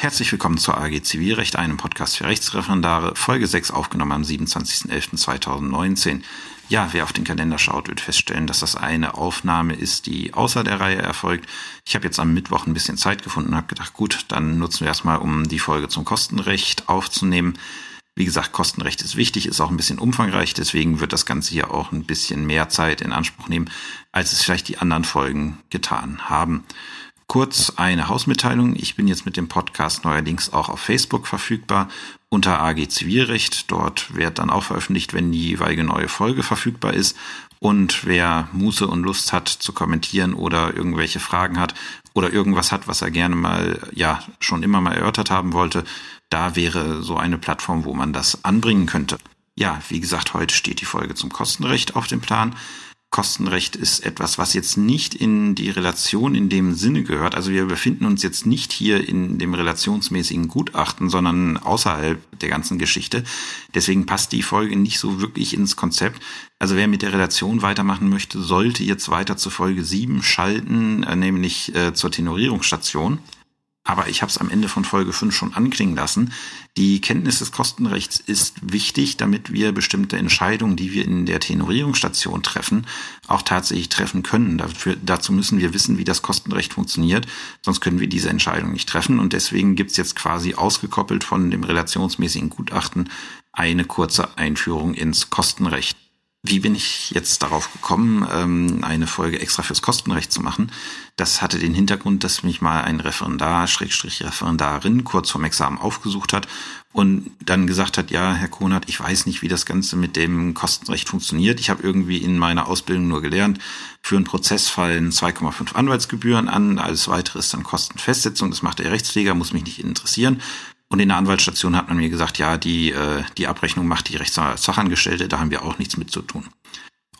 Herzlich willkommen zur AG Zivilrecht, einem Podcast für Rechtsreferendare, Folge 6 aufgenommen am 27.11.2019. Ja, wer auf den Kalender schaut, wird feststellen, dass das eine Aufnahme ist, die außer der Reihe erfolgt. Ich habe jetzt am Mittwoch ein bisschen Zeit gefunden und habe gedacht, gut, dann nutzen wir erstmal, um die Folge zum Kostenrecht aufzunehmen. Wie gesagt, Kostenrecht ist wichtig, ist auch ein bisschen umfangreich, deswegen wird das Ganze hier auch ein bisschen mehr Zeit in Anspruch nehmen, als es vielleicht die anderen Folgen getan haben. Kurz eine Hausmitteilung. Ich bin jetzt mit dem Podcast neuerdings auch auf Facebook verfügbar unter AG Zivilrecht. Dort wird dann auch veröffentlicht, wenn die jeweilige neue Folge verfügbar ist. Und wer Muße und Lust hat zu kommentieren oder irgendwelche Fragen hat oder irgendwas hat, was er gerne mal, ja, schon immer mal erörtert haben wollte, da wäre so eine Plattform, wo man das anbringen könnte. Ja, wie gesagt, heute steht die Folge zum Kostenrecht auf dem Plan. Kostenrecht ist etwas, was jetzt nicht in die Relation in dem Sinne gehört. Also wir befinden uns jetzt nicht hier in dem relationsmäßigen Gutachten, sondern außerhalb der ganzen Geschichte. Deswegen passt die Folge nicht so wirklich ins Konzept. Also wer mit der Relation weitermachen möchte, sollte jetzt weiter zur Folge 7 schalten, äh, nämlich äh, zur Tenorierungsstation aber ich habe es am Ende von Folge 5 schon anklingen lassen. Die Kenntnis des Kostenrechts ist wichtig, damit wir bestimmte Entscheidungen, die wir in der Tenorierungsstation treffen, auch tatsächlich treffen können. Dafür, dazu müssen wir wissen, wie das Kostenrecht funktioniert, sonst können wir diese Entscheidung nicht treffen. Und deswegen gibt's jetzt quasi ausgekoppelt von dem relationsmäßigen Gutachten eine kurze Einführung ins Kostenrecht. Wie bin ich jetzt darauf gekommen, ähm, eine Folge extra fürs Kostenrecht zu machen? Das hatte den Hintergrund, dass mich mal ein Referendar, Schrägstrich Referendarin, kurz vorm Examen aufgesucht hat und dann gesagt hat, ja, Herr Konert, ich weiß nicht, wie das Ganze mit dem Kostenrecht funktioniert. Ich habe irgendwie in meiner Ausbildung nur gelernt, für einen Prozess fallen 2,5 Anwaltsgebühren an, alles weitere ist dann Kostenfestsetzung, das macht der Rechtspfleger, muss mich nicht interessieren. Und in der Anwaltsstation hat man mir gesagt, ja, die, äh, die Abrechnung macht die Rechtsanwaltsfachangestellte, da haben wir auch nichts mit zu tun.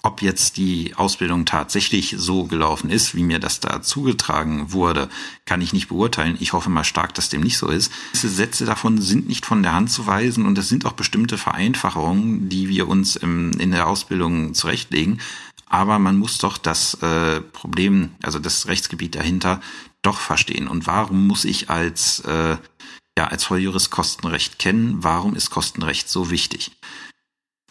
Ob jetzt die Ausbildung tatsächlich so gelaufen ist, wie mir das da zugetragen wurde, kann ich nicht beurteilen. Ich hoffe mal stark, dass dem nicht so ist. Diese Sätze davon sind nicht von der Hand zu weisen und es sind auch bestimmte Vereinfachungen, die wir uns im, in der Ausbildung zurechtlegen. Aber man muss doch das äh, Problem, also das Rechtsgebiet dahinter, doch verstehen. Und warum muss ich als äh, ja als Volljurist Kostenrecht kennen. Warum ist Kostenrecht so wichtig?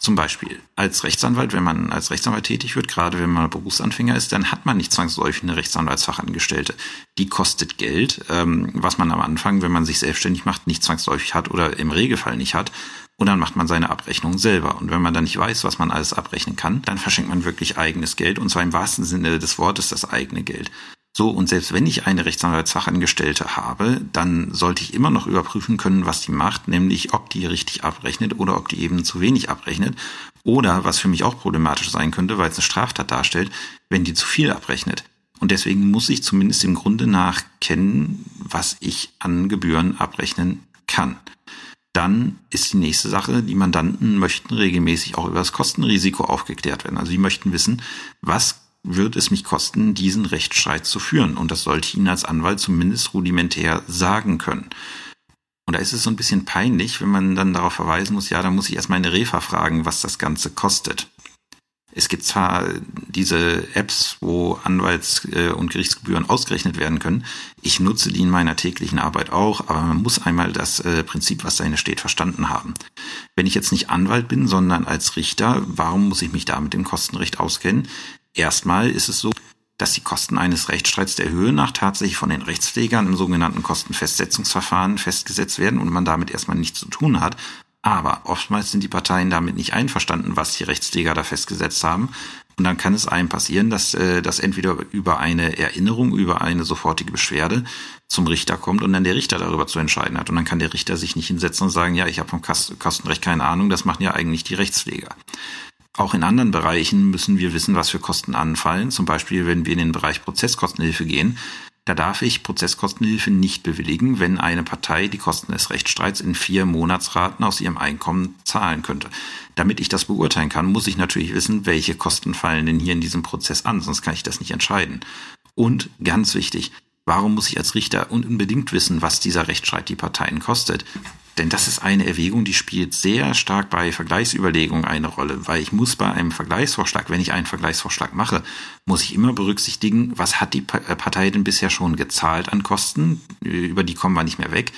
Zum Beispiel als Rechtsanwalt, wenn man als Rechtsanwalt tätig wird, gerade wenn man Berufsanfänger ist, dann hat man nicht zwangsläufig eine Rechtsanwaltsfachangestellte. Die kostet Geld, ähm, was man am Anfang, wenn man sich selbstständig macht, nicht zwangsläufig hat oder im Regelfall nicht hat. Und dann macht man seine Abrechnung selber. Und wenn man dann nicht weiß, was man alles abrechnen kann, dann verschenkt man wirklich eigenes Geld. Und zwar im wahrsten Sinne des Wortes das eigene Geld. So, und selbst wenn ich eine Rechtsanwaltsfachangestellte habe, dann sollte ich immer noch überprüfen können, was die macht, nämlich ob die richtig abrechnet oder ob die eben zu wenig abrechnet. Oder, was für mich auch problematisch sein könnte, weil es eine Straftat darstellt, wenn die zu viel abrechnet. Und deswegen muss ich zumindest im Grunde nach kennen, was ich an Gebühren abrechnen kann. Dann ist die nächste Sache, die Mandanten möchten regelmäßig auch über das Kostenrisiko aufgeklärt werden. Also sie möchten wissen, was wird es mich kosten, diesen Rechtsstreit zu führen. Und das sollte ich Ihnen als Anwalt zumindest rudimentär sagen können. Und da ist es so ein bisschen peinlich, wenn man dann darauf verweisen muss, ja, da muss ich erstmal eine Refa fragen, was das Ganze kostet. Es gibt zwar diese Apps, wo Anwalts- äh, und Gerichtsgebühren ausgerechnet werden können. Ich nutze die in meiner täglichen Arbeit auch, aber man muss einmal das äh, Prinzip, was dahinter steht, verstanden haben. Wenn ich jetzt nicht Anwalt bin, sondern als Richter, warum muss ich mich da mit dem Kostenrecht auskennen? Erstmal ist es so, dass die Kosten eines Rechtsstreits der Höhe nach tatsächlich von den Rechtspflegern im sogenannten Kostenfestsetzungsverfahren festgesetzt werden und man damit erstmal nichts zu tun hat. Aber oftmals sind die Parteien damit nicht einverstanden, was die Rechtspfleger da festgesetzt haben. Und dann kann es einem passieren, dass äh, das entweder über eine Erinnerung, über eine sofortige Beschwerde zum Richter kommt und dann der Richter darüber zu entscheiden hat. Und dann kann der Richter sich nicht hinsetzen und sagen, ja, ich habe vom Kostenrecht keine Ahnung, das machen ja eigentlich die Rechtspfleger. Auch in anderen Bereichen müssen wir wissen, was für Kosten anfallen. Zum Beispiel, wenn wir in den Bereich Prozesskostenhilfe gehen, da darf ich Prozesskostenhilfe nicht bewilligen, wenn eine Partei die Kosten des Rechtsstreits in vier Monatsraten aus ihrem Einkommen zahlen könnte. Damit ich das beurteilen kann, muss ich natürlich wissen, welche Kosten fallen denn hier in diesem Prozess an, sonst kann ich das nicht entscheiden. Und ganz wichtig, warum muss ich als Richter unbedingt wissen, was dieser Rechtsstreit die Parteien kostet? Denn das ist eine Erwägung, die spielt sehr stark bei Vergleichsüberlegungen eine Rolle, weil ich muss bei einem Vergleichsvorschlag, wenn ich einen Vergleichsvorschlag mache, muss ich immer berücksichtigen, was hat die äh, Partei denn bisher schon gezahlt an Kosten, über die kommen wir nicht mehr weg.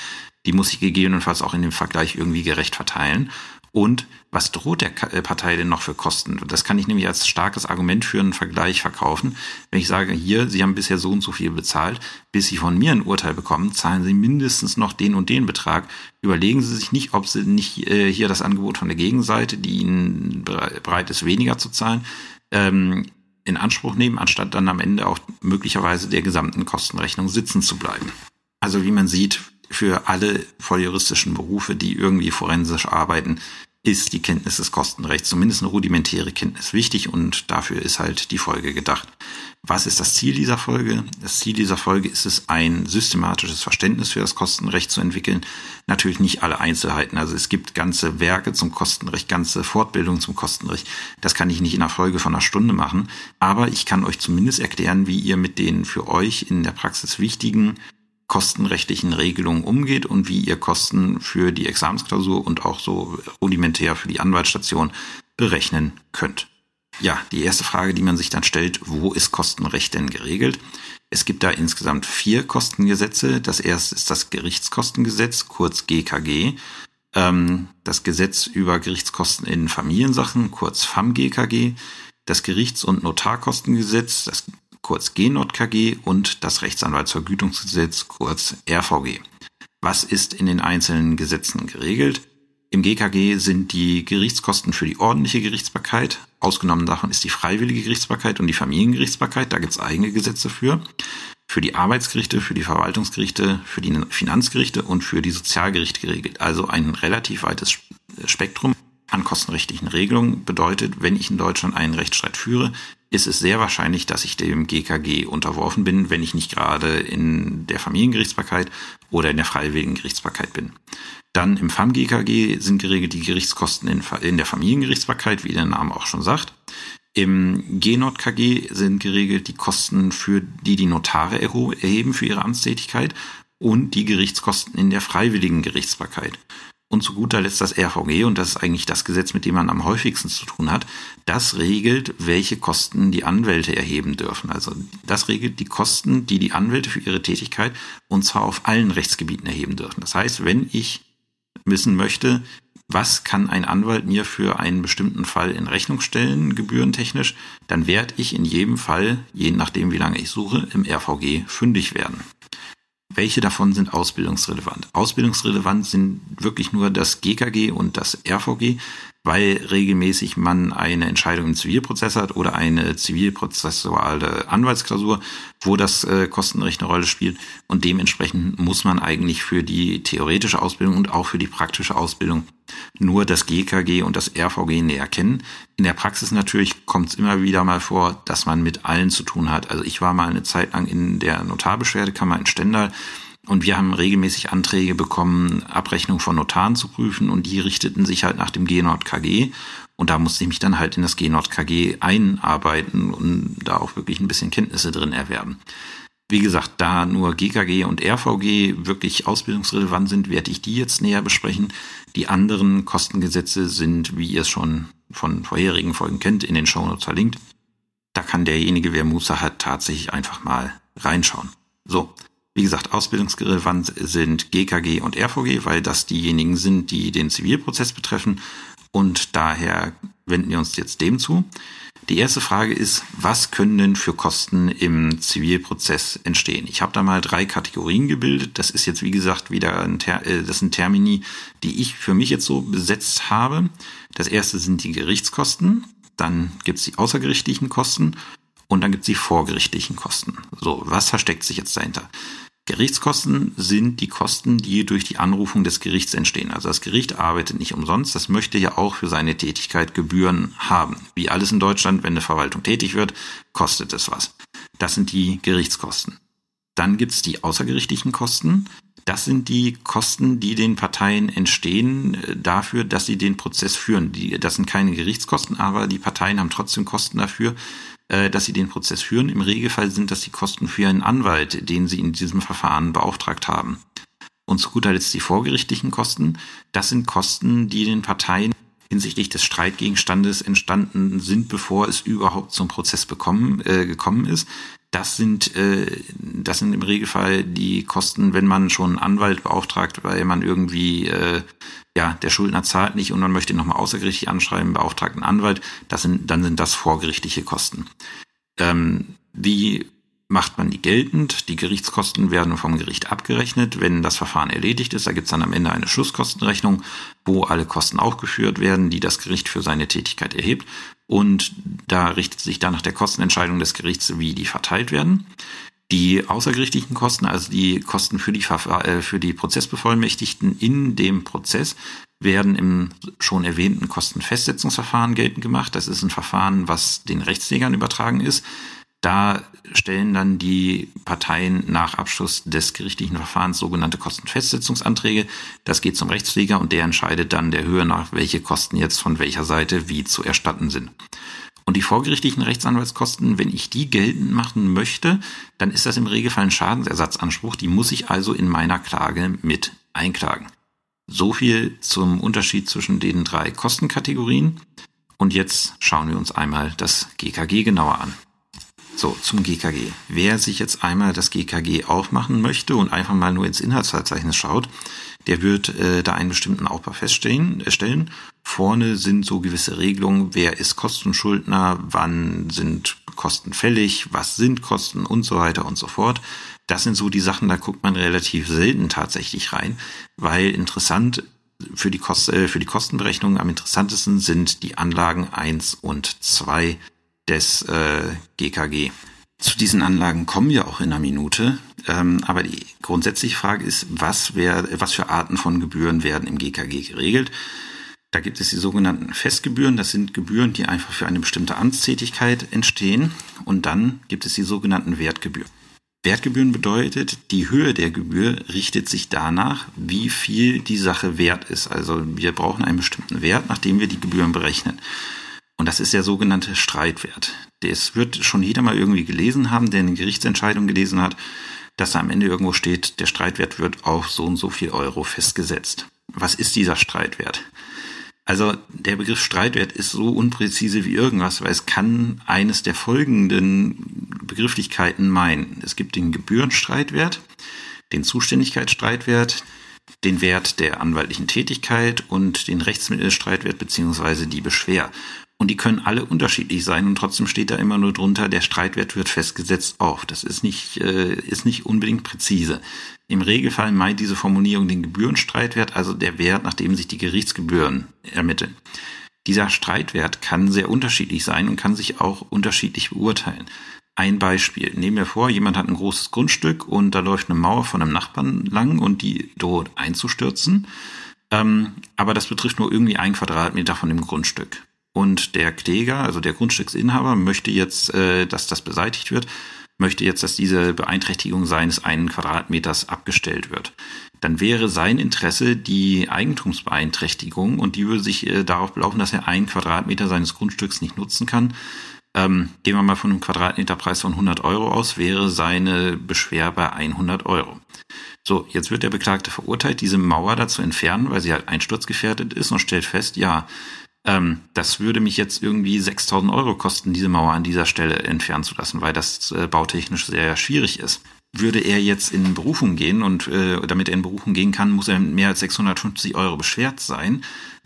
Die muss ich gegebenenfalls auch in dem Vergleich irgendwie gerecht verteilen. Und was droht der äh, Partei denn noch für Kosten? Das kann ich nämlich als starkes Argument für einen Vergleich verkaufen. Wenn ich sage, hier, Sie haben bisher so und so viel bezahlt, bis Sie von mir ein Urteil bekommen, zahlen Sie mindestens noch den und den Betrag. Überlegen Sie sich nicht, ob Sie nicht äh, hier das Angebot von der Gegenseite, die Ihnen bereit ist, weniger zu zahlen, ähm, in Anspruch nehmen, anstatt dann am Ende auch möglicherweise der gesamten Kostenrechnung sitzen zu bleiben. Also wie man sieht, für alle volljuristischen Berufe, die irgendwie forensisch arbeiten, ist die Kenntnis des Kostenrechts, zumindest eine rudimentäre Kenntnis wichtig und dafür ist halt die Folge gedacht. Was ist das Ziel dieser Folge? Das Ziel dieser Folge ist es, ein systematisches Verständnis für das Kostenrecht zu entwickeln. Natürlich nicht alle Einzelheiten. Also es gibt ganze Werke zum Kostenrecht, ganze Fortbildungen zum Kostenrecht. Das kann ich nicht in einer Folge von einer Stunde machen. Aber ich kann euch zumindest erklären, wie ihr mit den für euch in der Praxis wichtigen kostenrechtlichen Regelungen umgeht und wie ihr Kosten für die Examensklausur und auch so rudimentär für die Anwaltsstation berechnen könnt. Ja, die erste Frage, die man sich dann stellt, wo ist Kostenrecht denn geregelt? Es gibt da insgesamt vier Kostengesetze. Das erste ist das Gerichtskostengesetz, kurz GKG. Ähm, das Gesetz über Gerichtskosten in Familiensachen, kurz FAMGKG. Das Gerichts- und Notarkostengesetz, das kurz GNOTKG und das Rechtsanwaltsvergütungsgesetz, kurz RVG. Was ist in den einzelnen Gesetzen geregelt? Im GKG sind die Gerichtskosten für die ordentliche Gerichtsbarkeit. Ausgenommen davon ist die freiwillige Gerichtsbarkeit und die Familiengerichtsbarkeit. Da gibt es eigene Gesetze für. Für die Arbeitsgerichte, für die Verwaltungsgerichte, für die Finanzgerichte und für die Sozialgerichte geregelt. Also ein relativ weites Spektrum an kostenrechtlichen Regelungen bedeutet, wenn ich in Deutschland einen Rechtsstreit führe, ist es sehr wahrscheinlich, dass ich dem GKG unterworfen bin, wenn ich nicht gerade in der Familiengerichtsbarkeit oder in der freiwilligen Gerichtsbarkeit bin. Dann im FAM-GKG sind geregelt die Gerichtskosten in, der Familiengerichtsbarkeit, wie der Name auch schon sagt. Im GNOT-KG sind geregelt die Kosten, für die die Notare erheben für ihre Amtstätigkeit und die Gerichtskosten in der freiwilligen Gerichtsbarkeit. Und zu guter Letzt das RVG, und das ist eigentlich das Gesetz, mit dem man am häufigsten zu tun hat, das regelt, welche Kosten die Anwälte erheben dürfen. Also das regelt die Kosten, die die Anwälte für ihre Tätigkeit und zwar auf allen Rechtsgebieten erheben dürfen. Das heißt, wenn ich wissen möchte, was kann ein Anwalt mir für einen bestimmten Fall in Rechnung stellen, gebührentechnisch, dann werde ich in jedem Fall, je nachdem wie lange ich suche, im RVG fündig werden. Welche davon sind ausbildungsrelevant? Ausbildungsrelevant sind wirklich nur das GKG und das RVG weil regelmäßig man eine Entscheidung im Zivilprozess hat oder eine zivilprozessuale Anwaltsklausur, wo das äh, Kostenrecht eine Rolle spielt. Und dementsprechend muss man eigentlich für die theoretische Ausbildung und auch für die praktische Ausbildung nur das GKG und das RVG näher kennen. In der Praxis natürlich kommt es immer wieder mal vor, dass man mit allen zu tun hat. Also ich war mal eine Zeit lang in der Notarbeschwerdekammer in Stendal und wir haben regelmäßig Anträge bekommen, Abrechnung von Notaren zu prüfen und die richteten sich halt nach dem GNOT-KG. Und da musste ich mich dann halt in das GNOT-KG einarbeiten und da auch wirklich ein bisschen Kenntnisse drin erwerben. Wie gesagt, da nur GKG und RVG wirklich ausbildungsrelevant sind, werde ich die jetzt näher besprechen. Die anderen Kostengesetze sind, wie ihr es schon von vorherigen Folgen kennt, in den Shownotes verlinkt. Da kann derjenige, wer Muße hat, tatsächlich einfach mal reinschauen. So, wie gesagt, ausbildungsrelevant sind GKG und RVG, weil das diejenigen sind, die den Zivilprozess betreffen. Und daher wenden wir uns jetzt dem zu. Die erste Frage ist, was können denn für Kosten im Zivilprozess entstehen? Ich habe da mal drei Kategorien gebildet. Das ist jetzt, wie gesagt, wieder ein, Ter äh, das sind Termini, die ich für mich jetzt so besetzt habe. Das erste sind die Gerichtskosten. Dann gibt's die außergerichtlichen Kosten und dann gibt es die vorgerichtlichen Kosten. So, was versteckt sich jetzt dahinter? Gerichtskosten sind die Kosten, die durch die Anrufung des Gerichts entstehen. Also das Gericht arbeitet nicht umsonst, das möchte ja auch für seine Tätigkeit Gebühren haben. Wie alles in Deutschland, wenn eine Verwaltung tätig wird, kostet es was. Das sind die Gerichtskosten. Dann gibt es die außergerichtlichen Kosten. Das sind die Kosten, die den Parteien entstehen äh, dafür, dass sie den Prozess führen. Die, das sind keine Gerichtskosten, aber die Parteien haben trotzdem Kosten dafür, dass sie den Prozess führen. Im Regelfall sind das die Kosten für einen Anwalt, den sie in diesem Verfahren beauftragt haben. Und zu guter Letzt die vorgerichtlichen Kosten. Das sind Kosten, die den Parteien hinsichtlich des Streitgegenstandes entstanden sind, bevor es überhaupt zum Prozess bekommen, äh, gekommen ist. Das sind, äh, das sind im Regelfall die Kosten, wenn man schon einen Anwalt beauftragt, weil man irgendwie, äh, ja, der Schuldner zahlt nicht und man möchte ihn nochmal außergerichtlich anschreiben, beauftragt einen Anwalt, das sind, dann sind das vorgerichtliche Kosten. Ähm, wie macht man die geltend. Die Gerichtskosten werden vom Gericht abgerechnet, wenn das Verfahren erledigt ist. Da gibt es dann am Ende eine Schlusskostenrechnung, wo alle Kosten aufgeführt werden, die das Gericht für seine Tätigkeit erhebt. Und da richtet sich dann nach der Kostenentscheidung des Gerichts, wie die verteilt werden. Die außergerichtlichen Kosten, also die Kosten für die, äh, für die Prozessbevollmächtigten in dem Prozess, werden im schon erwähnten Kostenfestsetzungsverfahren geltend gemacht. Das ist ein Verfahren, was den Rechtslegern übertragen ist. Da stellen dann die Parteien nach Abschluss des gerichtlichen Verfahrens sogenannte Kostenfestsetzungsanträge. Das geht zum Rechtspfleger und der entscheidet dann der Höhe nach, welche Kosten jetzt von welcher Seite wie zu erstatten sind. Und die vorgerichtlichen Rechtsanwaltskosten, wenn ich die geltend machen möchte, dann ist das im Regelfall ein Schadensersatzanspruch. Die muss ich also in meiner Klage mit einklagen. So viel zum Unterschied zwischen den drei Kostenkategorien. Und jetzt schauen wir uns einmal das GKG genauer an. So, zum GKG. Wer sich jetzt einmal das GKG aufmachen möchte und einfach mal nur ins Inhaltsverzeichnis schaut, der wird äh, da einen bestimmten Aufbau feststellen. Äh, Vorne sind so gewisse Regelungen, wer ist Kostenschuldner, wann sind Kosten fällig, was sind Kosten und so weiter und so fort. Das sind so die Sachen, da guckt man relativ selten tatsächlich rein, weil interessant für die, Kost, äh, für die Kostenberechnung am interessantesten sind die Anlagen eins und zwei des äh, GKG. Zu diesen Anlagen kommen wir auch in einer Minute. Ähm, aber die grundsätzliche Frage ist, was, wär, was für Arten von Gebühren werden im GKG geregelt? Da gibt es die sogenannten Festgebühren. Das sind Gebühren, die einfach für eine bestimmte Amtstätigkeit entstehen. Und dann gibt es die sogenannten Wertgebühren. Wertgebühren bedeutet, die Höhe der Gebühr richtet sich danach, wie viel die Sache wert ist. Also wir brauchen einen bestimmten Wert, nachdem wir die Gebühren berechnen. Und das ist der sogenannte Streitwert. Das wird schon jeder mal irgendwie gelesen haben, der eine Gerichtsentscheidung gelesen hat, dass da am Ende irgendwo steht, der Streitwert wird auf so und so viel Euro festgesetzt. Was ist dieser Streitwert? Also der Begriff Streitwert ist so unpräzise wie irgendwas, weil es kann eines der folgenden Begrifflichkeiten meinen. Es gibt den Gebührenstreitwert, den Zuständigkeitsstreitwert, den Wert der anwaltlichen Tätigkeit und den Rechtsmittelstreitwert beziehungsweise die Beschwer. Und die können alle unterschiedlich sein und trotzdem steht da immer nur drunter, der Streitwert wird festgesetzt auf. Das ist nicht, äh, ist nicht unbedingt präzise. Im Regelfall meint diese Formulierung den Gebührenstreitwert, also der Wert, nach dem sich die Gerichtsgebühren ermitteln. Dieser Streitwert kann sehr unterschiedlich sein und kann sich auch unterschiedlich beurteilen. Ein Beispiel. Nehmen wir vor, jemand hat ein großes Grundstück und da läuft eine Mauer von einem Nachbarn lang und die droht einzustürzen. Ähm, aber das betrifft nur irgendwie ein Quadratmeter von dem Grundstück und der Kläger, also der Grundstücksinhaber, möchte jetzt, äh, dass das beseitigt wird, möchte jetzt, dass diese Beeinträchtigung seines einen Quadratmeters abgestellt wird. Dann wäre sein Interesse die Eigentumsbeeinträchtigung und die würde sich äh, darauf belaufen, dass er einen Quadratmeter seines Grundstücks nicht nutzen kann. Ähm, gehen wir mal von einem Quadratmeterpreis von 100 Euro aus, wäre seine Beschwer bei 100 Euro. So, jetzt wird der Beklagte verurteilt, diese Mauer da zu entfernen, weil sie halt einsturzgefährdet ist und stellt fest, ja, ähm, das würde mich jetzt irgendwie 6000 Euro kosten, diese Mauer an dieser Stelle entfernen zu lassen, weil das äh, bautechnisch sehr schwierig ist. Würde er jetzt in Berufung gehen und äh, damit er in Berufung gehen kann, muss er mit mehr als 650 Euro beschwert sein.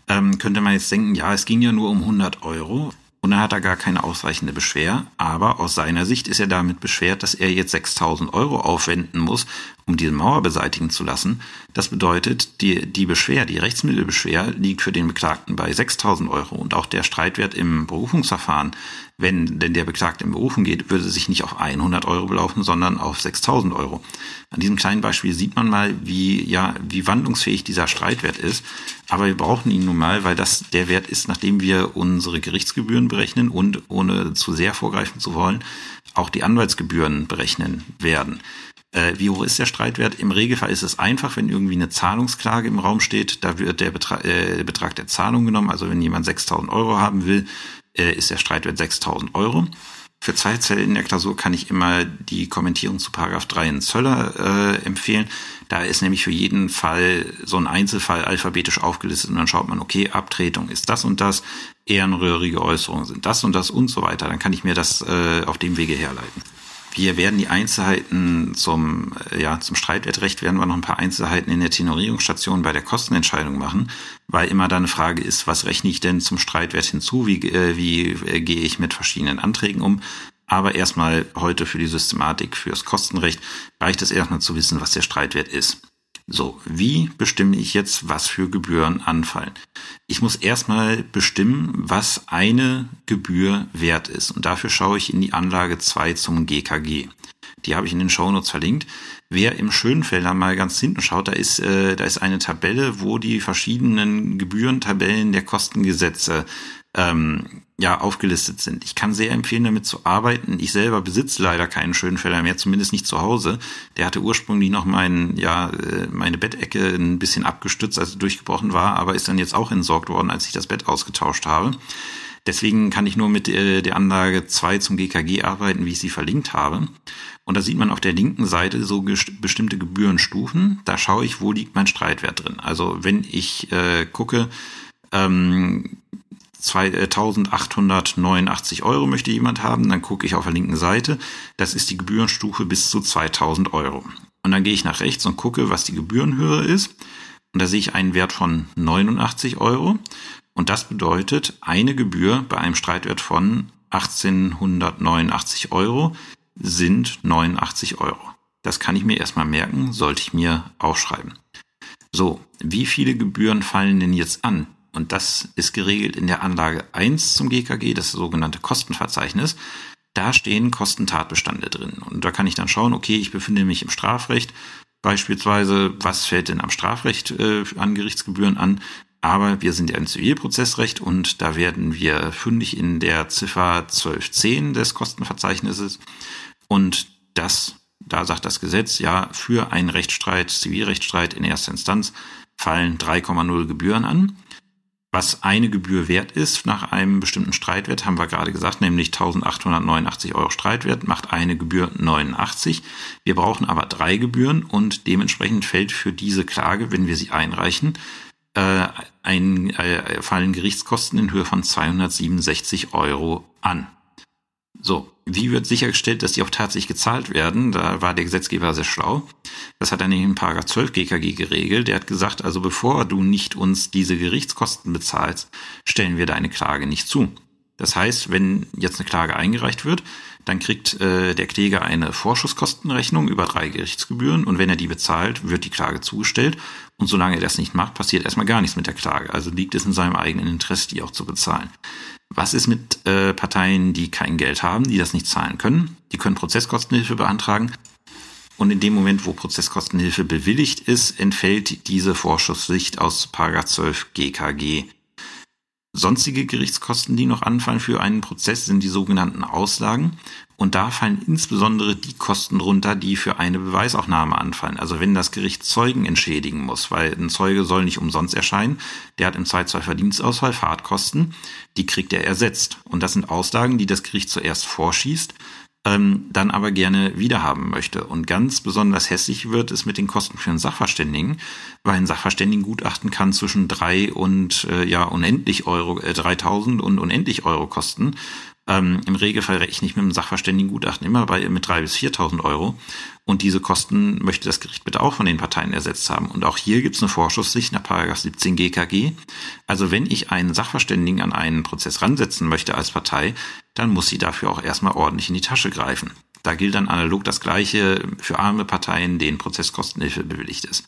Ähm, könnte man jetzt denken, ja, es ging ja nur um 100 Euro. Und dann hat er gar keine ausreichende Beschwer. Aber aus seiner Sicht ist er damit beschwert, dass er jetzt 6000 Euro aufwenden muss, um diese Mauer beseitigen zu lassen. Das bedeutet, die, die Beschwer, die Rechtsmittelbeschwer liegt für den Beklagten bei 6000 Euro. Und auch der Streitwert im Berufungsverfahren wenn denn der Beklagte in Berufung geht, würde sich nicht auf 100 Euro belaufen, sondern auf 6000 Euro. An diesem kleinen Beispiel sieht man mal, wie, ja, wie wandlungsfähig dieser Streitwert ist. Aber wir brauchen ihn nun mal, weil das der Wert ist, nachdem wir unsere Gerichtsgebühren berechnen und ohne zu sehr vorgreifen zu wollen, auch die Anwaltsgebühren berechnen werden. Äh, wie hoch ist der Streitwert? Im Regelfall ist es einfach, wenn irgendwie eine Zahlungsklage im Raum steht, da wird der Betrag, äh, Betrag der Zahlung genommen. Also wenn jemand 6000 Euro haben will, äh, ist der Streitwert 6000 Euro. Für Zweizelle in der Klausur kann ich immer die Kommentierung zu Paragraph 3 in Zöller äh, empfehlen. Da ist nämlich für jeden Fall so ein Einzelfall alphabetisch aufgelistet und dann schaut man, okay, Abtretung ist das und das, ehrenrührige Äußerungen sind das und das und so weiter. Dann kann ich mir das äh, auf dem Wege herleiten. Wir werden die Einzelheiten zum, äh, ja, zum Streitwertrecht werden wir noch ein paar Einzelheiten in der Tenorierungsstation bei der Kostenentscheidung machen, weil immer da eine Frage ist, was rechne ich denn zum Streitwert hinzu? Wie, äh, wie äh, gehe ich mit verschiedenen Anträgen um? Aber erstmal heute für die Systematik, fürs Kostenrecht reicht es erstmal zu wissen, was der Streitwert ist. So, wie bestimme ich jetzt, was für Gebühren anfallen? Ich muss erstmal bestimmen, was eine Gebühr wert ist. Und dafür schaue ich in die Anlage 2 zum GKG. Die habe ich in den Shownotes verlinkt. Wer im Schönfelder mal ganz hinten schaut, da ist, äh, da ist eine Tabelle, wo die verschiedenen Gebührentabellen der Kostengesetze ähm, ja, aufgelistet sind. Ich kann sehr empfehlen, damit zu arbeiten. Ich selber besitze leider keinen Schönfelder mehr, zumindest nicht zu Hause. Der hatte ursprünglich noch mein, ja, äh, meine Bettecke ein bisschen abgestützt, als sie durchgebrochen war, aber ist dann jetzt auch entsorgt worden, als ich das Bett ausgetauscht habe. Deswegen kann ich nur mit äh, der Anlage 2 zum GKG arbeiten, wie ich sie verlinkt habe. Und da sieht man auf der linken Seite so bestimmte Gebührenstufen. Da schaue ich, wo liegt mein Streitwert drin. Also wenn ich äh, gucke, ähm, 1889 Euro möchte jemand haben, dann gucke ich auf der linken Seite, das ist die Gebührenstufe bis zu 2000 Euro. Und dann gehe ich nach rechts und gucke, was die Gebührenhöhe ist. Und da sehe ich einen Wert von 89 Euro. Und das bedeutet, eine Gebühr bei einem Streitwert von 1889 Euro sind 89 Euro. Das kann ich mir erstmal merken, sollte ich mir aufschreiben. So, wie viele Gebühren fallen denn jetzt an? Und das ist geregelt in der Anlage 1 zum GKG, das sogenannte Kostenverzeichnis. Da stehen Kostentatbestände drin. Und da kann ich dann schauen, okay, ich befinde mich im Strafrecht. Beispielsweise, was fällt denn am Strafrecht äh, an Gerichtsgebühren an? Aber wir sind ja im Zivilprozessrecht und da werden wir fündig in der Ziffer 1210 des Kostenverzeichnisses. Und das, da sagt das Gesetz, ja, für einen Rechtsstreit, Zivilrechtsstreit in erster Instanz fallen 3,0 Gebühren an. Was eine Gebühr wert ist nach einem bestimmten Streitwert, haben wir gerade gesagt, nämlich 1889 Euro Streitwert macht eine Gebühr 89. Wir brauchen aber drei Gebühren und dementsprechend fällt für diese Klage, wenn wir sie einreichen, äh, ein, äh, fallen Gerichtskosten in Höhe von 267 Euro an. So, wie wird sichergestellt, dass die auch tatsächlich gezahlt werden? Da war der Gesetzgeber sehr schlau. Das hat er nämlich in Paragraph 12 GKG geregelt. Der hat gesagt, also bevor du nicht uns diese Gerichtskosten bezahlst, stellen wir deine Klage nicht zu. Das heißt, wenn jetzt eine Klage eingereicht wird, dann kriegt äh, der Kläger eine Vorschusskostenrechnung über drei Gerichtsgebühren und wenn er die bezahlt, wird die Klage zugestellt und solange er das nicht macht, passiert erstmal gar nichts mit der Klage. Also liegt es in seinem eigenen Interesse, die auch zu bezahlen. Was ist mit äh, Parteien, die kein Geld haben, die das nicht zahlen können? Die können Prozesskostenhilfe beantragen. Und in dem Moment, wo Prozesskostenhilfe bewilligt ist, entfällt diese Vorschusssicht aus 12 GKG. Sonstige Gerichtskosten, die noch anfallen für einen Prozess, sind die sogenannten Auslagen. Und da fallen insbesondere die Kosten runter, die für eine Beweisaufnahme anfallen. Also wenn das Gericht Zeugen entschädigen muss, weil ein Zeuge soll nicht umsonst erscheinen, der hat im Zeitzoll Dienstausfall Fahrtkosten, die kriegt er ersetzt. Und das sind Auslagen, die das Gericht zuerst vorschießt, ähm, dann aber gerne wiederhaben möchte. Und ganz besonders hässlich wird es mit den Kosten für einen Sachverständigen, weil ein Sachverständigengutachten kann zwischen drei und äh, ja unendlich Euro, äh, 3000 und unendlich Euro kosten. Ähm, Im Regelfall rechne ich mit dem Sachverständigengutachten immer bei mit 3.000 bis 4.000 Euro. Und diese Kosten möchte das Gericht bitte auch von den Parteien ersetzt haben. Und auch hier gibt es eine Vorschusssicht nach 17 GKG. Also wenn ich einen Sachverständigen an einen Prozess ransetzen möchte als Partei, dann muss sie dafür auch erstmal ordentlich in die Tasche greifen. Da gilt dann analog das Gleiche für arme Parteien, denen Prozesskostenhilfe bewilligt ist.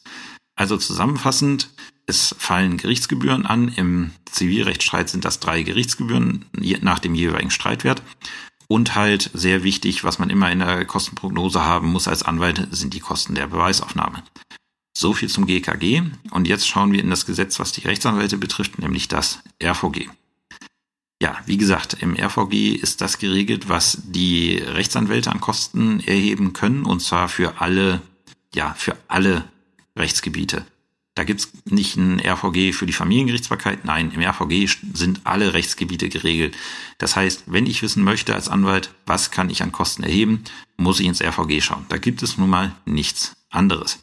Also zusammenfassend, es fallen Gerichtsgebühren an. Im Zivilrechtsstreit sind das drei Gerichtsgebühren nach dem jeweiligen Streitwert. Und halt sehr wichtig, was man immer in der Kostenprognose haben muss als Anwalt, sind die Kosten der Beweisaufnahme. So viel zum GKG. Und jetzt schauen wir in das Gesetz, was die Rechtsanwälte betrifft, nämlich das RVG. Ja, wie gesagt, im RVG ist das geregelt, was die Rechtsanwälte an Kosten erheben können, und zwar für alle, ja, für alle Rechtsgebiete. Da gibt's nicht ein RVG für die Familiengerichtsbarkeit. Nein, im RVG sind alle Rechtsgebiete geregelt. Das heißt, wenn ich wissen möchte als Anwalt, was kann ich an Kosten erheben, muss ich ins RVG schauen. Da gibt es nun mal nichts anderes.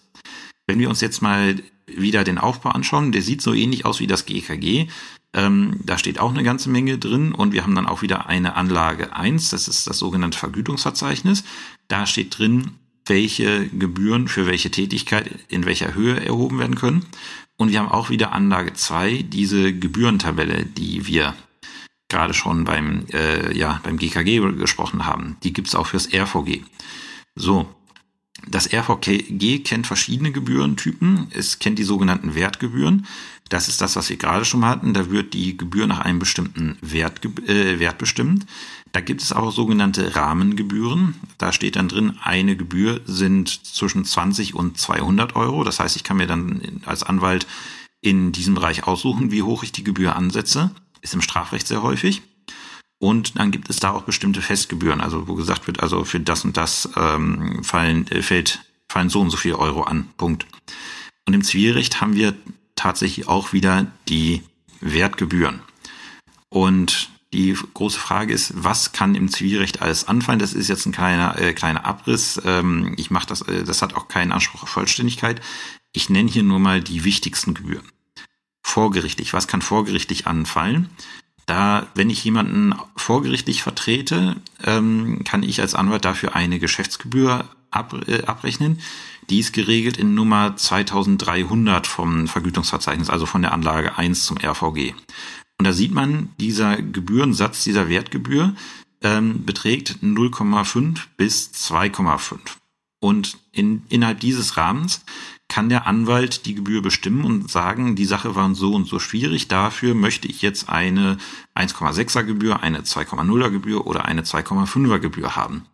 Wenn wir uns jetzt mal wieder den Aufbau anschauen, der sieht so ähnlich aus wie das GKG. Ähm, da steht auch eine ganze Menge drin und wir haben dann auch wieder eine Anlage 1, das ist das sogenannte Vergütungsverzeichnis. Da steht drin, welche Gebühren für welche Tätigkeit in welcher Höhe erhoben werden können. Und wir haben auch wieder Anlage 2, diese Gebührentabelle, die wir gerade schon beim, äh, ja, beim GKG gesprochen haben. Die gibt's auch fürs RVG. So, das RVG kennt verschiedene Gebührentypen. Es kennt die sogenannten Wertgebühren. Das ist das, was wir gerade schon mal hatten. Da wird die Gebühr nach einem bestimmten Wert, äh, Wert bestimmt. Da gibt es auch sogenannte Rahmengebühren. Da steht dann drin, eine Gebühr sind zwischen 20 und 200 Euro. Das heißt, ich kann mir dann als Anwalt in diesem Bereich aussuchen, wie hoch ich die Gebühr ansetze. Ist im Strafrecht sehr häufig. Und dann gibt es da auch bestimmte Festgebühren, also wo gesagt wird, also für das und das ähm, fallen, äh, fällt, fallen so und so viel Euro an. Punkt. Und im Zivilrecht haben wir tatsächlich auch wieder die Wertgebühren. Und die große Frage ist, was kann im Zivilrecht alles anfallen? Das ist jetzt ein kleiner, äh, kleiner Abriss. Ähm, ich mache das, äh, das hat auch keinen Anspruch auf Vollständigkeit. Ich nenne hier nur mal die wichtigsten Gebühren. Vorgerichtlich, was kann vorgerichtlich anfallen? Da, wenn ich jemanden vorgerichtlich vertrete, ähm, kann ich als Anwalt dafür eine Geschäftsgebühr ab, äh, abrechnen. Die ist geregelt in Nummer 2300 vom Vergütungsverzeichnis, also von der Anlage 1 zum RVG. Und da sieht man, dieser Gebührensatz, dieser Wertgebühr ähm, beträgt 0,5 bis 2,5. Und in, innerhalb dieses Rahmens kann der Anwalt die Gebühr bestimmen und sagen, die Sache war so und so schwierig, dafür möchte ich jetzt eine 1,6er Gebühr, eine 2,0er Gebühr oder eine 2,5er Gebühr haben.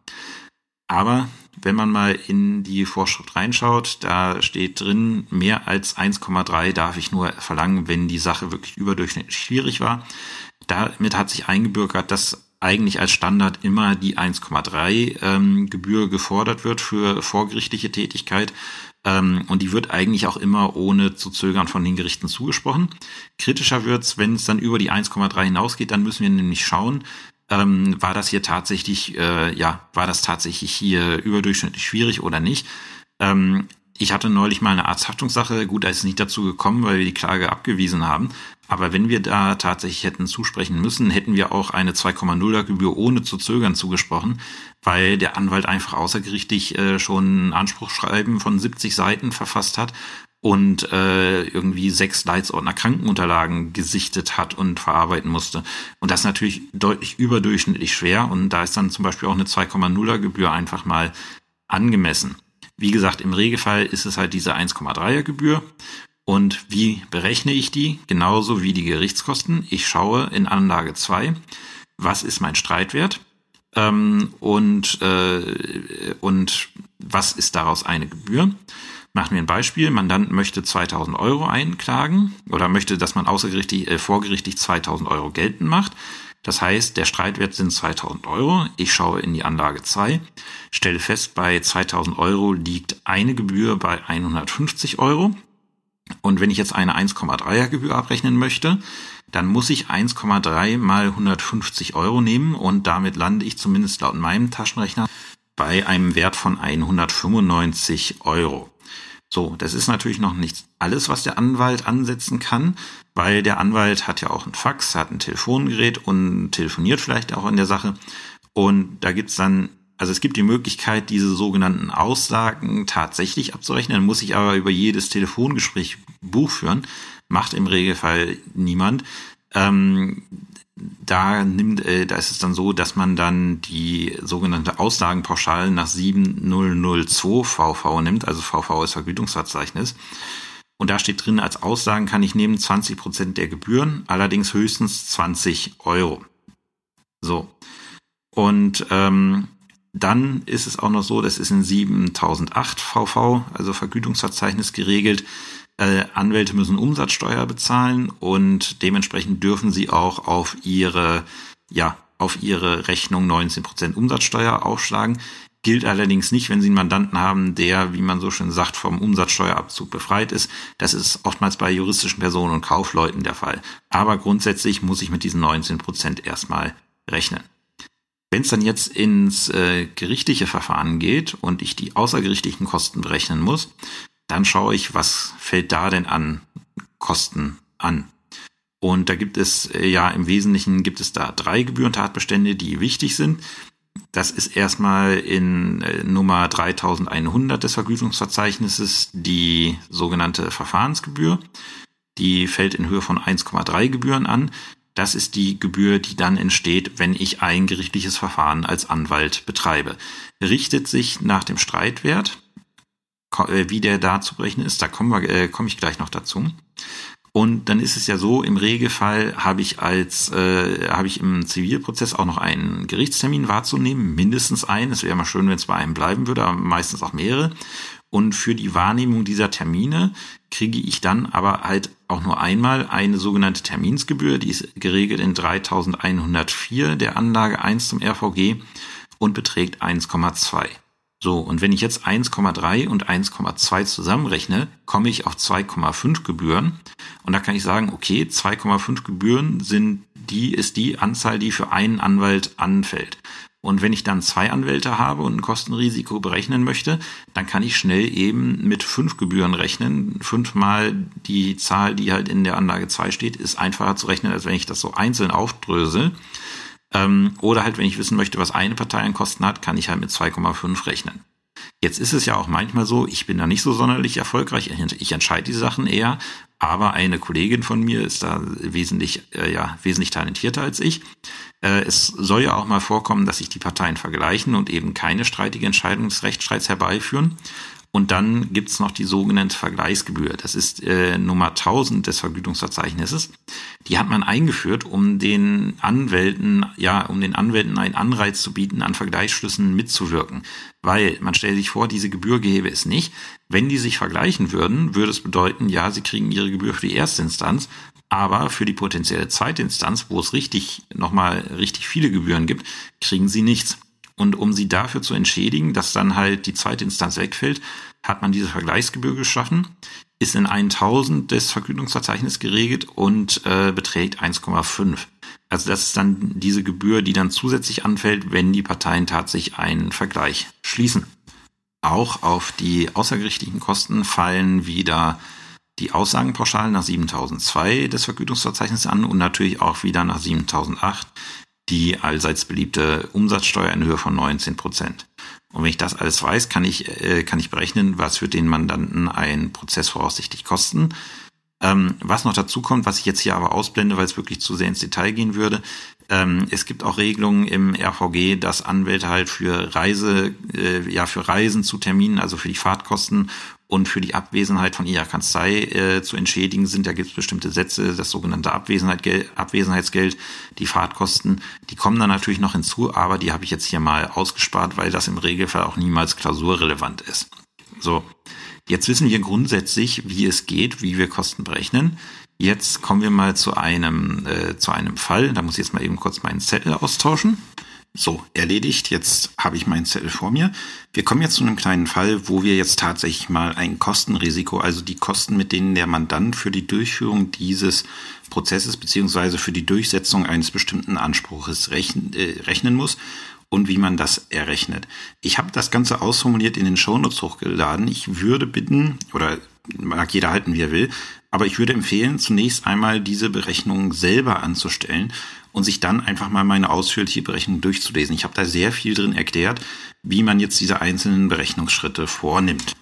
Aber wenn man mal in die Vorschrift reinschaut, da steht drin, mehr als 1,3 darf ich nur verlangen, wenn die Sache wirklich überdurchschnittlich schwierig war. Damit hat sich eingebürgert, dass eigentlich als Standard immer die 1,3 ähm, Gebühr gefordert wird für vorgerichtliche Tätigkeit. Ähm, und die wird eigentlich auch immer ohne zu zögern von den Gerichten zugesprochen. Kritischer wird's, wenn es dann über die 1,3 hinausgeht, dann müssen wir nämlich schauen, ähm, war das hier tatsächlich, äh, ja, war das tatsächlich hier überdurchschnittlich schwierig oder nicht? Ähm, ich hatte neulich mal eine Arzthaftungssache. Gut, da ist es nicht dazu gekommen, weil wir die Klage abgewiesen haben. Aber wenn wir da tatsächlich hätten zusprechen müssen, hätten wir auch eine 2,0er Gebühr ohne zu zögern zugesprochen, weil der Anwalt einfach außergerichtlich äh, schon ein Anspruchsschreiben von 70 Seiten verfasst hat und äh, irgendwie sechs Leitsordner Krankenunterlagen gesichtet hat und verarbeiten musste. Und das ist natürlich deutlich überdurchschnittlich schwer und da ist dann zum Beispiel auch eine 2,0er Gebühr einfach mal angemessen. Wie gesagt, im Regelfall ist es halt diese 1,3er Gebühr. Und wie berechne ich die? Genauso wie die Gerichtskosten. Ich schaue in Anlage 2, was ist mein Streitwert ähm, und, äh, und was ist daraus eine Gebühr. Machen wir ein Beispiel. Mandant möchte 2000 Euro einklagen oder möchte, dass man außergerichtlich, äh, vorgerichtlich 2000 Euro geltend macht. Das heißt, der Streitwert sind 2000 Euro. Ich schaue in die Anlage 2, stelle fest, bei 2000 Euro liegt eine Gebühr bei 150 Euro. Und wenn ich jetzt eine 1,3er Gebühr abrechnen möchte, dann muss ich 1,3 mal 150 Euro nehmen und damit lande ich zumindest laut meinem Taschenrechner bei einem Wert von 195 Euro. So, das ist natürlich noch nicht alles, was der Anwalt ansetzen kann, weil der Anwalt hat ja auch ein Fax, hat ein Telefongerät und telefoniert vielleicht auch in der Sache. Und da gibt's dann, also es gibt die Möglichkeit, diese sogenannten Aussagen tatsächlich abzurechnen, muss ich aber über jedes Telefongespräch Buch führen, macht im Regelfall niemand. Ähm, da nimmt, äh, da ist es dann so, dass man dann die sogenannte Aussagenpauschale nach 7002 VV nimmt, also VV ist Vergütungsverzeichnis. Und da steht drin, als Aussagen kann ich nehmen 20 Prozent der Gebühren, allerdings höchstens 20 Euro. So. Und ähm, dann ist es auch noch so, das ist in 7008 VV, also Vergütungsverzeichnis geregelt, äh, Anwälte müssen Umsatzsteuer bezahlen und dementsprechend dürfen sie auch auf ihre, ja, auf ihre Rechnung 19% Umsatzsteuer aufschlagen. gilt allerdings nicht, wenn Sie einen Mandanten haben, der, wie man so schön sagt, vom Umsatzsteuerabzug befreit ist. Das ist oftmals bei juristischen Personen und Kaufleuten der Fall. Aber grundsätzlich muss ich mit diesen 19 Prozent erstmal rechnen. Wenn es dann jetzt ins äh, gerichtliche Verfahren geht und ich die außergerichtlichen Kosten berechnen muss, dann schaue ich, was fällt da denn an Kosten an. Und da gibt es äh, ja im Wesentlichen gibt es da drei Gebührentatbestände, die wichtig sind. Das ist erstmal in äh, Nummer 3100 des Vergütungsverzeichnisses die sogenannte Verfahrensgebühr. Die fällt in Höhe von 1,3 Gebühren an. Das ist die Gebühr, die dann entsteht, wenn ich ein gerichtliches Verfahren als Anwalt betreibe. Richtet sich nach dem Streitwert, äh, wie der da zu berechnen ist, da komme äh, komm ich gleich noch dazu. Und dann ist es ja so, im Regelfall habe ich als äh, habe ich im Zivilprozess auch noch einen Gerichtstermin wahrzunehmen, mindestens einen. Es wäre mal schön, wenn es bei einem bleiben würde, aber meistens auch mehrere. Und für die Wahrnehmung dieser Termine kriege ich dann aber halt auch nur einmal eine sogenannte Terminsgebühr, die ist geregelt in 3104 der Anlage 1 zum RVG und beträgt 1,2. So, und wenn ich jetzt 1,3 und 1,2 zusammenrechne, komme ich auf 2,5 Gebühren. Und da kann ich sagen, okay, 2,5 Gebühren sind die, ist die Anzahl, die für einen Anwalt anfällt. Und wenn ich dann zwei Anwälte habe und ein Kostenrisiko berechnen möchte, dann kann ich schnell eben mit fünf Gebühren rechnen. Fünfmal die Zahl, die halt in der Anlage 2 steht, ist einfacher zu rechnen, als wenn ich das so einzeln aufdrösel. Ähm, oder halt, wenn ich wissen möchte, was eine Partei an Kosten hat, kann ich halt mit 2,5 rechnen. Jetzt ist es ja auch manchmal so, ich bin da nicht so sonderlich erfolgreich, ich entscheide die Sachen eher, aber eine Kollegin von mir ist da wesentlich, äh, ja, wesentlich talentierter als ich. Äh, es soll ja auch mal vorkommen, dass sich die Parteien vergleichen und eben keine streitige Entscheidung des Rechtsstreits herbeiführen. Und dann gibt's noch die sogenannte Vergleichsgebühr. Das ist äh, Nummer 1000 des Vergütungsverzeichnisses. Die hat man eingeführt, um den Anwälten, ja, um den Anwälten einen Anreiz zu bieten, an Vergleichsschlüssen mitzuwirken. Weil man stellt sich vor, diese Gebühr gäbe es nicht. Wenn die sich vergleichen würden, würde es bedeuten, ja, sie kriegen ihre Gebühr für die erste Instanz, aber für die potenzielle zweite Instanz, wo es richtig, nochmal richtig viele Gebühren gibt, kriegen sie nichts. Und um sie dafür zu entschädigen, dass dann halt die zweite Instanz wegfällt, hat man diese Vergleichsgebühr geschaffen, ist in 1000 des Vergütungsverzeichnisses geregelt und äh, beträgt 1,5. Also das ist dann diese Gebühr, die dann zusätzlich anfällt, wenn die Parteien tatsächlich einen Vergleich schließen. Auch auf die außergerichtlichen Kosten fallen wieder die Aussagenpauschalen nach 7002 des Vergütungsverzeichnisses an und natürlich auch wieder nach 7008 die allseits beliebte Umsatzsteuer in Höhe von 19 Prozent. Und wenn ich das alles weiß, kann ich, äh, kann ich berechnen, was wird den Mandanten ein Prozess voraussichtlich kosten. Ähm, was noch dazu kommt, was ich jetzt hier aber ausblende, weil es wirklich zu sehr ins Detail gehen würde, ähm, es gibt auch Regelungen im RVG, dass Anwälte halt für Reise, äh, ja für Reisen zu Terminen, also für die Fahrtkosten und für die Abwesenheit von ihrer Kanzlei äh, zu entschädigen sind. Da gibt es bestimmte Sätze, das sogenannte Abwesenheit, Abwesenheitsgeld, die Fahrtkosten, die kommen dann natürlich noch hinzu, aber die habe ich jetzt hier mal ausgespart, weil das im Regelfall auch niemals klausurrelevant ist. So, jetzt wissen wir grundsätzlich, wie es geht, wie wir Kosten berechnen. Jetzt kommen wir mal zu einem, äh, zu einem Fall. Da muss ich jetzt mal eben kurz meinen Zettel austauschen. So, erledigt. Jetzt habe ich meinen Zettel vor mir. Wir kommen jetzt zu einem kleinen Fall, wo wir jetzt tatsächlich mal ein Kostenrisiko, also die Kosten, mit denen der Mandant für die Durchführung dieses Prozesses beziehungsweise für die Durchsetzung eines bestimmten Anspruches rechnen, äh, rechnen muss und wie man das errechnet. Ich habe das Ganze ausformuliert in den Shownotes hochgeladen. Ich würde bitten, oder mag jeder halten, wie er will, aber ich würde empfehlen, zunächst einmal diese Berechnung selber anzustellen und sich dann einfach mal meine ausführliche Berechnung durchzulesen. Ich habe da sehr viel drin erklärt, wie man jetzt diese einzelnen Berechnungsschritte vornimmt.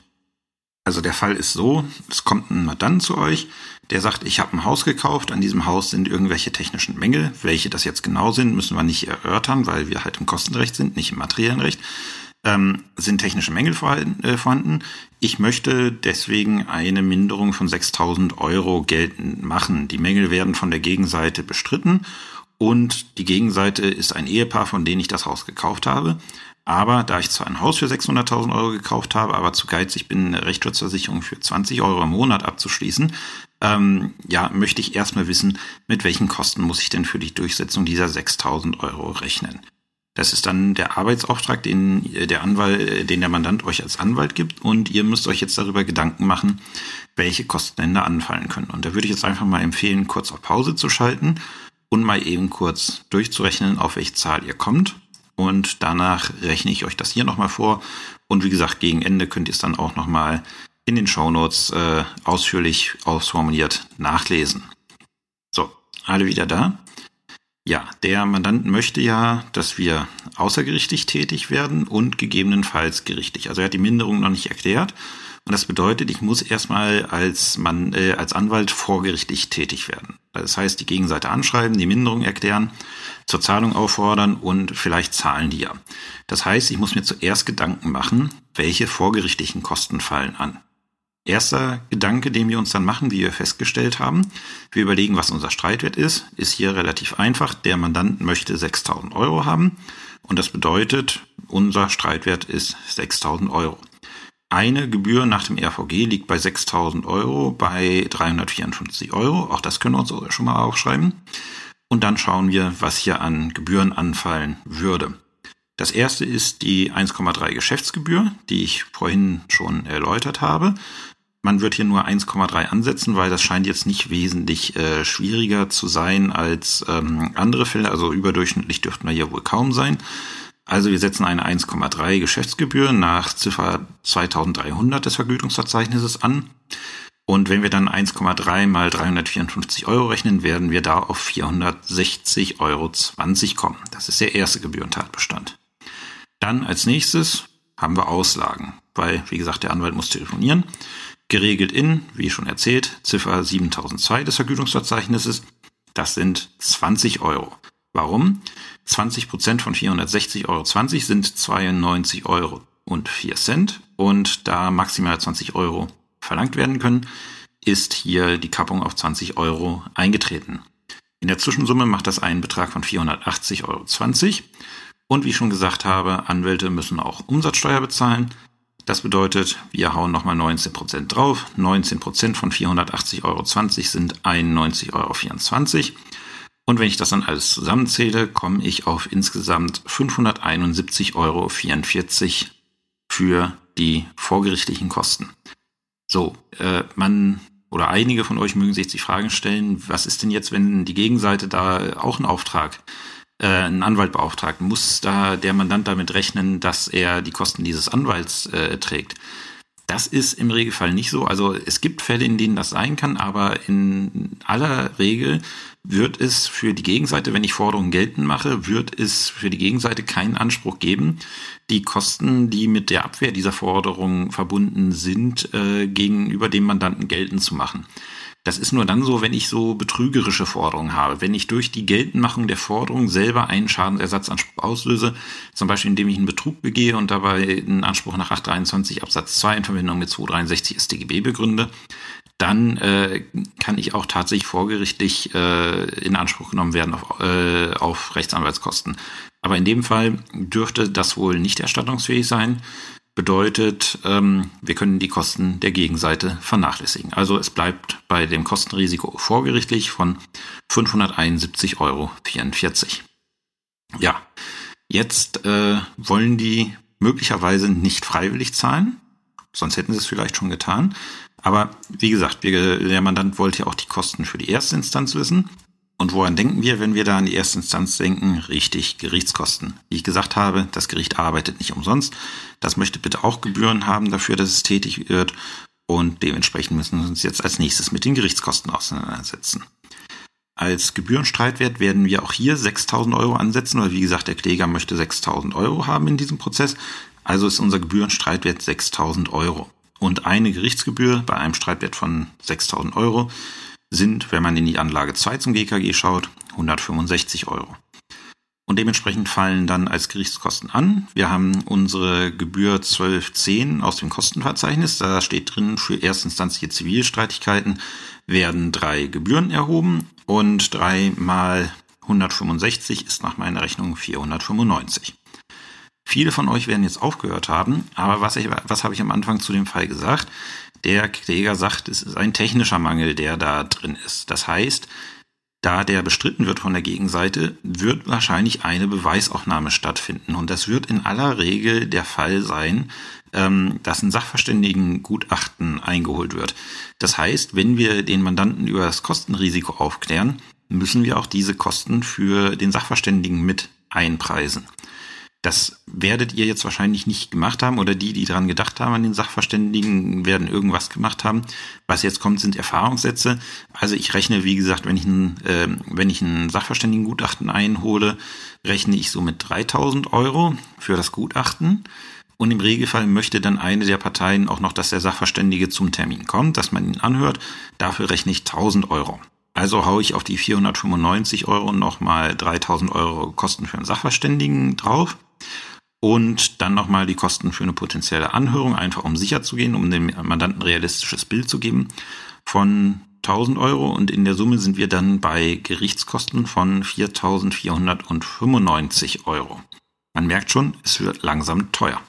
Also der Fall ist so, es kommt ein Mandant zu euch, der sagt, ich habe ein Haus gekauft, an diesem Haus sind irgendwelche technischen Mängel. Welche das jetzt genau sind, müssen wir nicht erörtern, weil wir halt im Kostenrecht sind, nicht im materiellen Recht ähm, sind technische Mängel äh, vorhanden. Ich möchte deswegen eine Minderung von 6000 Euro geltend machen. Die Mängel werden von der Gegenseite bestritten und die Gegenseite ist ein Ehepaar, von denen ich das Haus gekauft habe. Aber da ich zwar ein Haus für 600.000 Euro gekauft habe, aber zu geizig bin, eine Rechtsschutzversicherung für 20 Euro im Monat abzuschließen, ähm, ja, möchte ich erstmal wissen, mit welchen Kosten muss ich denn für die Durchsetzung dieser 6.000 Euro rechnen. Das ist dann der Arbeitsauftrag, den äh, der Anwalt, den der Mandant euch als Anwalt gibt und ihr müsst euch jetzt darüber Gedanken machen, welche Kosten da anfallen können. Und da würde ich jetzt einfach mal empfehlen, kurz auf Pause zu schalten und mal eben kurz durchzurechnen, auf welche Zahl ihr kommt. Und danach rechne ich euch das hier nochmal vor. Und wie gesagt, gegen Ende könnt ihr es dann auch nochmal in den Shownotes äh, ausführlich ausformuliert nachlesen. So, alle wieder da? Ja, der Mandant möchte ja, dass wir außergerichtlich tätig werden und gegebenenfalls gerichtlich. Also er hat die Minderung noch nicht erklärt. Und das bedeutet, ich muss erstmal als, Mann, äh, als Anwalt vorgerichtlich tätig werden. Das heißt, die Gegenseite anschreiben, die Minderung erklären, zur Zahlung auffordern und vielleicht zahlen die ja. Das heißt, ich muss mir zuerst Gedanken machen, welche vorgerichtlichen Kosten fallen an. Erster Gedanke, den wir uns dann machen, wie wir festgestellt haben, wir überlegen, was unser Streitwert ist, ist hier relativ einfach. Der Mandant möchte 6000 Euro haben und das bedeutet, unser Streitwert ist 6000 Euro. Eine Gebühr nach dem RVG liegt bei 6000 Euro bei 354 Euro. Auch das können wir uns schon mal aufschreiben. Und dann schauen wir, was hier an Gebühren anfallen würde. Das erste ist die 1,3 Geschäftsgebühr, die ich vorhin schon erläutert habe. Man wird hier nur 1,3 ansetzen, weil das scheint jetzt nicht wesentlich äh, schwieriger zu sein als ähm, andere Fälle. Also überdurchschnittlich dürften wir hier wohl kaum sein. Also wir setzen eine 1,3 Geschäftsgebühr nach Ziffer 2300 des Vergütungsverzeichnisses an. Und wenn wir dann 1,3 mal 354 Euro rechnen, werden wir da auf 460,20 Euro kommen. Das ist der erste Gebührentatbestand. Dann als nächstes haben wir Auslagen, weil, wie gesagt, der Anwalt muss telefonieren. Geregelt in, wie schon erzählt, Ziffer 7002 des Vergütungsverzeichnisses. Das sind 20 Euro. Warum? 20 Prozent von 460,20 Euro sind 92 Euro und 4 Cent. Und da maximal 20 Euro verlangt werden können, ist hier die Kappung auf 20 Euro eingetreten. In der Zwischensumme macht das einen Betrag von 480,20 Euro. Und wie ich schon gesagt habe, Anwälte müssen auch Umsatzsteuer bezahlen. Das bedeutet, wir hauen nochmal 19% drauf. 19% von 480,20 Euro sind 91,24 Euro. Und wenn ich das dann alles zusammenzähle, komme ich auf insgesamt 571,44 Euro für die vorgerichtlichen Kosten. So, äh, man oder einige von euch mögen sich die Fragen stellen, was ist denn jetzt, wenn die Gegenseite da auch einen Auftrag, äh, einen Anwalt beauftragt? Muss da der Mandant damit rechnen, dass er die Kosten dieses Anwalts äh, trägt? Das ist im Regelfall nicht so. Also es gibt Fälle, in denen das sein kann, aber in aller Regel wird es für die Gegenseite, wenn ich Forderungen geltend mache, wird es für die Gegenseite keinen Anspruch geben, die Kosten, die mit der Abwehr dieser Forderung verbunden sind, äh, gegenüber dem Mandanten geltend zu machen. Das ist nur dann so, wenn ich so betrügerische Forderungen habe. Wenn ich durch die Geltendmachung der Forderung selber einen Schadensersatzanspruch auslöse, zum Beispiel indem ich einen Betrug begehe und dabei einen Anspruch nach 823 Absatz 2 in Verbindung mit 263 StGB begründe, dann äh, kann ich auch tatsächlich vorgerichtlich äh, in Anspruch genommen werden auf, äh, auf Rechtsanwaltskosten. Aber in dem Fall dürfte das wohl nicht erstattungsfähig sein bedeutet, ähm, wir können die Kosten der Gegenseite vernachlässigen. Also es bleibt bei dem Kostenrisiko vorgerichtlich von 571,44 Euro. Ja, jetzt äh, wollen die möglicherweise nicht freiwillig zahlen, sonst hätten sie es vielleicht schon getan. Aber wie gesagt, wir, der Mandant wollte ja auch die Kosten für die erste Instanz wissen. Und woran denken wir, wenn wir da an die erste Instanz denken? Richtig, Gerichtskosten. Wie ich gesagt habe, das Gericht arbeitet nicht umsonst. Das möchte bitte auch Gebühren haben dafür, dass es tätig wird. Und dementsprechend müssen wir uns jetzt als nächstes mit den Gerichtskosten auseinandersetzen. Als Gebührenstreitwert werden wir auch hier 6000 Euro ansetzen, weil wie gesagt, der Kläger möchte 6000 Euro haben in diesem Prozess. Also ist unser Gebührenstreitwert 6000 Euro. Und eine Gerichtsgebühr bei einem Streitwert von 6000 Euro sind, wenn man in die Anlage 2 zum GKG schaut, 165 Euro. Und dementsprechend fallen dann als Gerichtskosten an. Wir haben unsere Gebühr 1210 aus dem Kostenverzeichnis. Da steht drin, für erstinstanzliche Zivilstreitigkeiten werden drei Gebühren erhoben und drei mal 165 ist nach meiner Rechnung 495. Viele von euch werden jetzt aufgehört haben, aber was, ich, was habe ich am Anfang zu dem Fall gesagt? Der Kläger sagt, es ist ein technischer Mangel, der da drin ist. Das heißt, da der bestritten wird von der Gegenseite, wird wahrscheinlich eine Beweisaufnahme stattfinden. Und das wird in aller Regel der Fall sein, ähm, dass ein Sachverständigengutachten eingeholt wird. Das heißt, wenn wir den Mandanten über das Kostenrisiko aufklären, müssen wir auch diese Kosten für den Sachverständigen mit einpreisen. Das werdet ihr jetzt wahrscheinlich nicht gemacht haben oder die, die daran gedacht haben an den Sachverständigen, werden irgendwas gemacht haben. Was jetzt kommt, sind Erfahrungssätze. Also ich rechne, wie gesagt, wenn ich ein, äh, wenn ich ein Sachverständigengutachten einhole, rechne ich so mit 3000 Euro für das Gutachten. Und im Regelfall möchte dann eine der Parteien auch noch, dass der Sachverständige zum Termin kommt, dass man ihn anhört. Dafür rechne ich 1000 Euro. Also haue ich auf die 495 Euro nochmal 3000 Euro Kosten für einen Sachverständigen drauf und dann nochmal die Kosten für eine potenzielle Anhörung, einfach um sicher zu gehen, um dem Mandanten realistisches Bild zu geben, von 1000 Euro und in der Summe sind wir dann bei Gerichtskosten von 4495 Euro. Man merkt schon, es wird langsam teuer.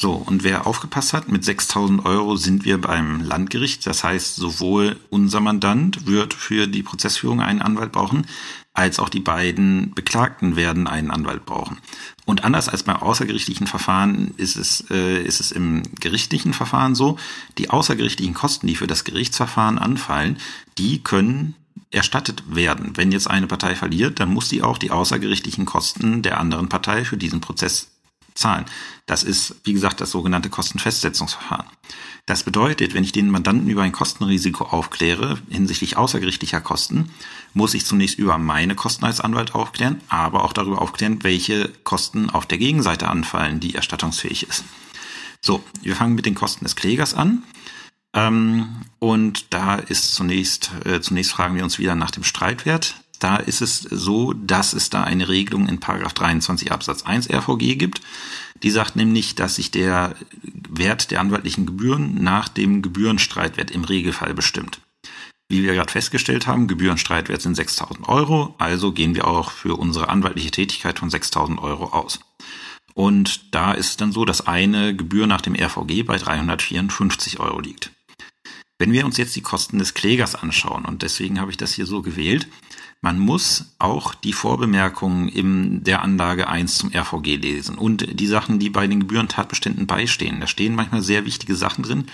So, und wer aufgepasst hat, mit 6000 Euro sind wir beim Landgericht. Das heißt, sowohl unser Mandant wird für die Prozessführung einen Anwalt brauchen, als auch die beiden Beklagten werden einen Anwalt brauchen. Und anders als beim außergerichtlichen Verfahren ist es, äh, ist es im gerichtlichen Verfahren so, die außergerichtlichen Kosten, die für das Gerichtsverfahren anfallen, die können erstattet werden. Wenn jetzt eine Partei verliert, dann muss sie auch die außergerichtlichen Kosten der anderen Partei für diesen Prozess zahlen. Das ist, wie gesagt, das sogenannte Kostenfestsetzungsverfahren. Das bedeutet, wenn ich den Mandanten über ein Kostenrisiko aufkläre hinsichtlich außergerichtlicher Kosten, muss ich zunächst über meine Kosten als Anwalt aufklären, aber auch darüber aufklären, welche Kosten auf der Gegenseite anfallen, die erstattungsfähig ist. So, wir fangen mit den Kosten des Klägers an. Ähm, und da ist zunächst, äh, zunächst fragen wir uns wieder nach dem Streitwert. Da ist es so, dass es da eine Regelung in Paragraph 23 Absatz 1 RVG gibt. Die sagt nämlich, dass sich der Wert der anwaltlichen Gebühren nach dem Gebührenstreitwert im Regelfall bestimmt. Wie wir gerade festgestellt haben, Gebührenstreitwert sind 6000 Euro, also gehen wir auch für unsere anwaltliche Tätigkeit von 6000 Euro aus. Und da ist es dann so, dass eine Gebühr nach dem RVG bei 354 Euro liegt. Wenn wir uns jetzt die Kosten des Klägers anschauen, und deswegen habe ich das hier so gewählt, man muss auch die Vorbemerkungen in der Anlage 1 zum RVG lesen und die Sachen, die bei den Gebührentatbeständen beistehen. Da stehen manchmal sehr wichtige Sachen drin,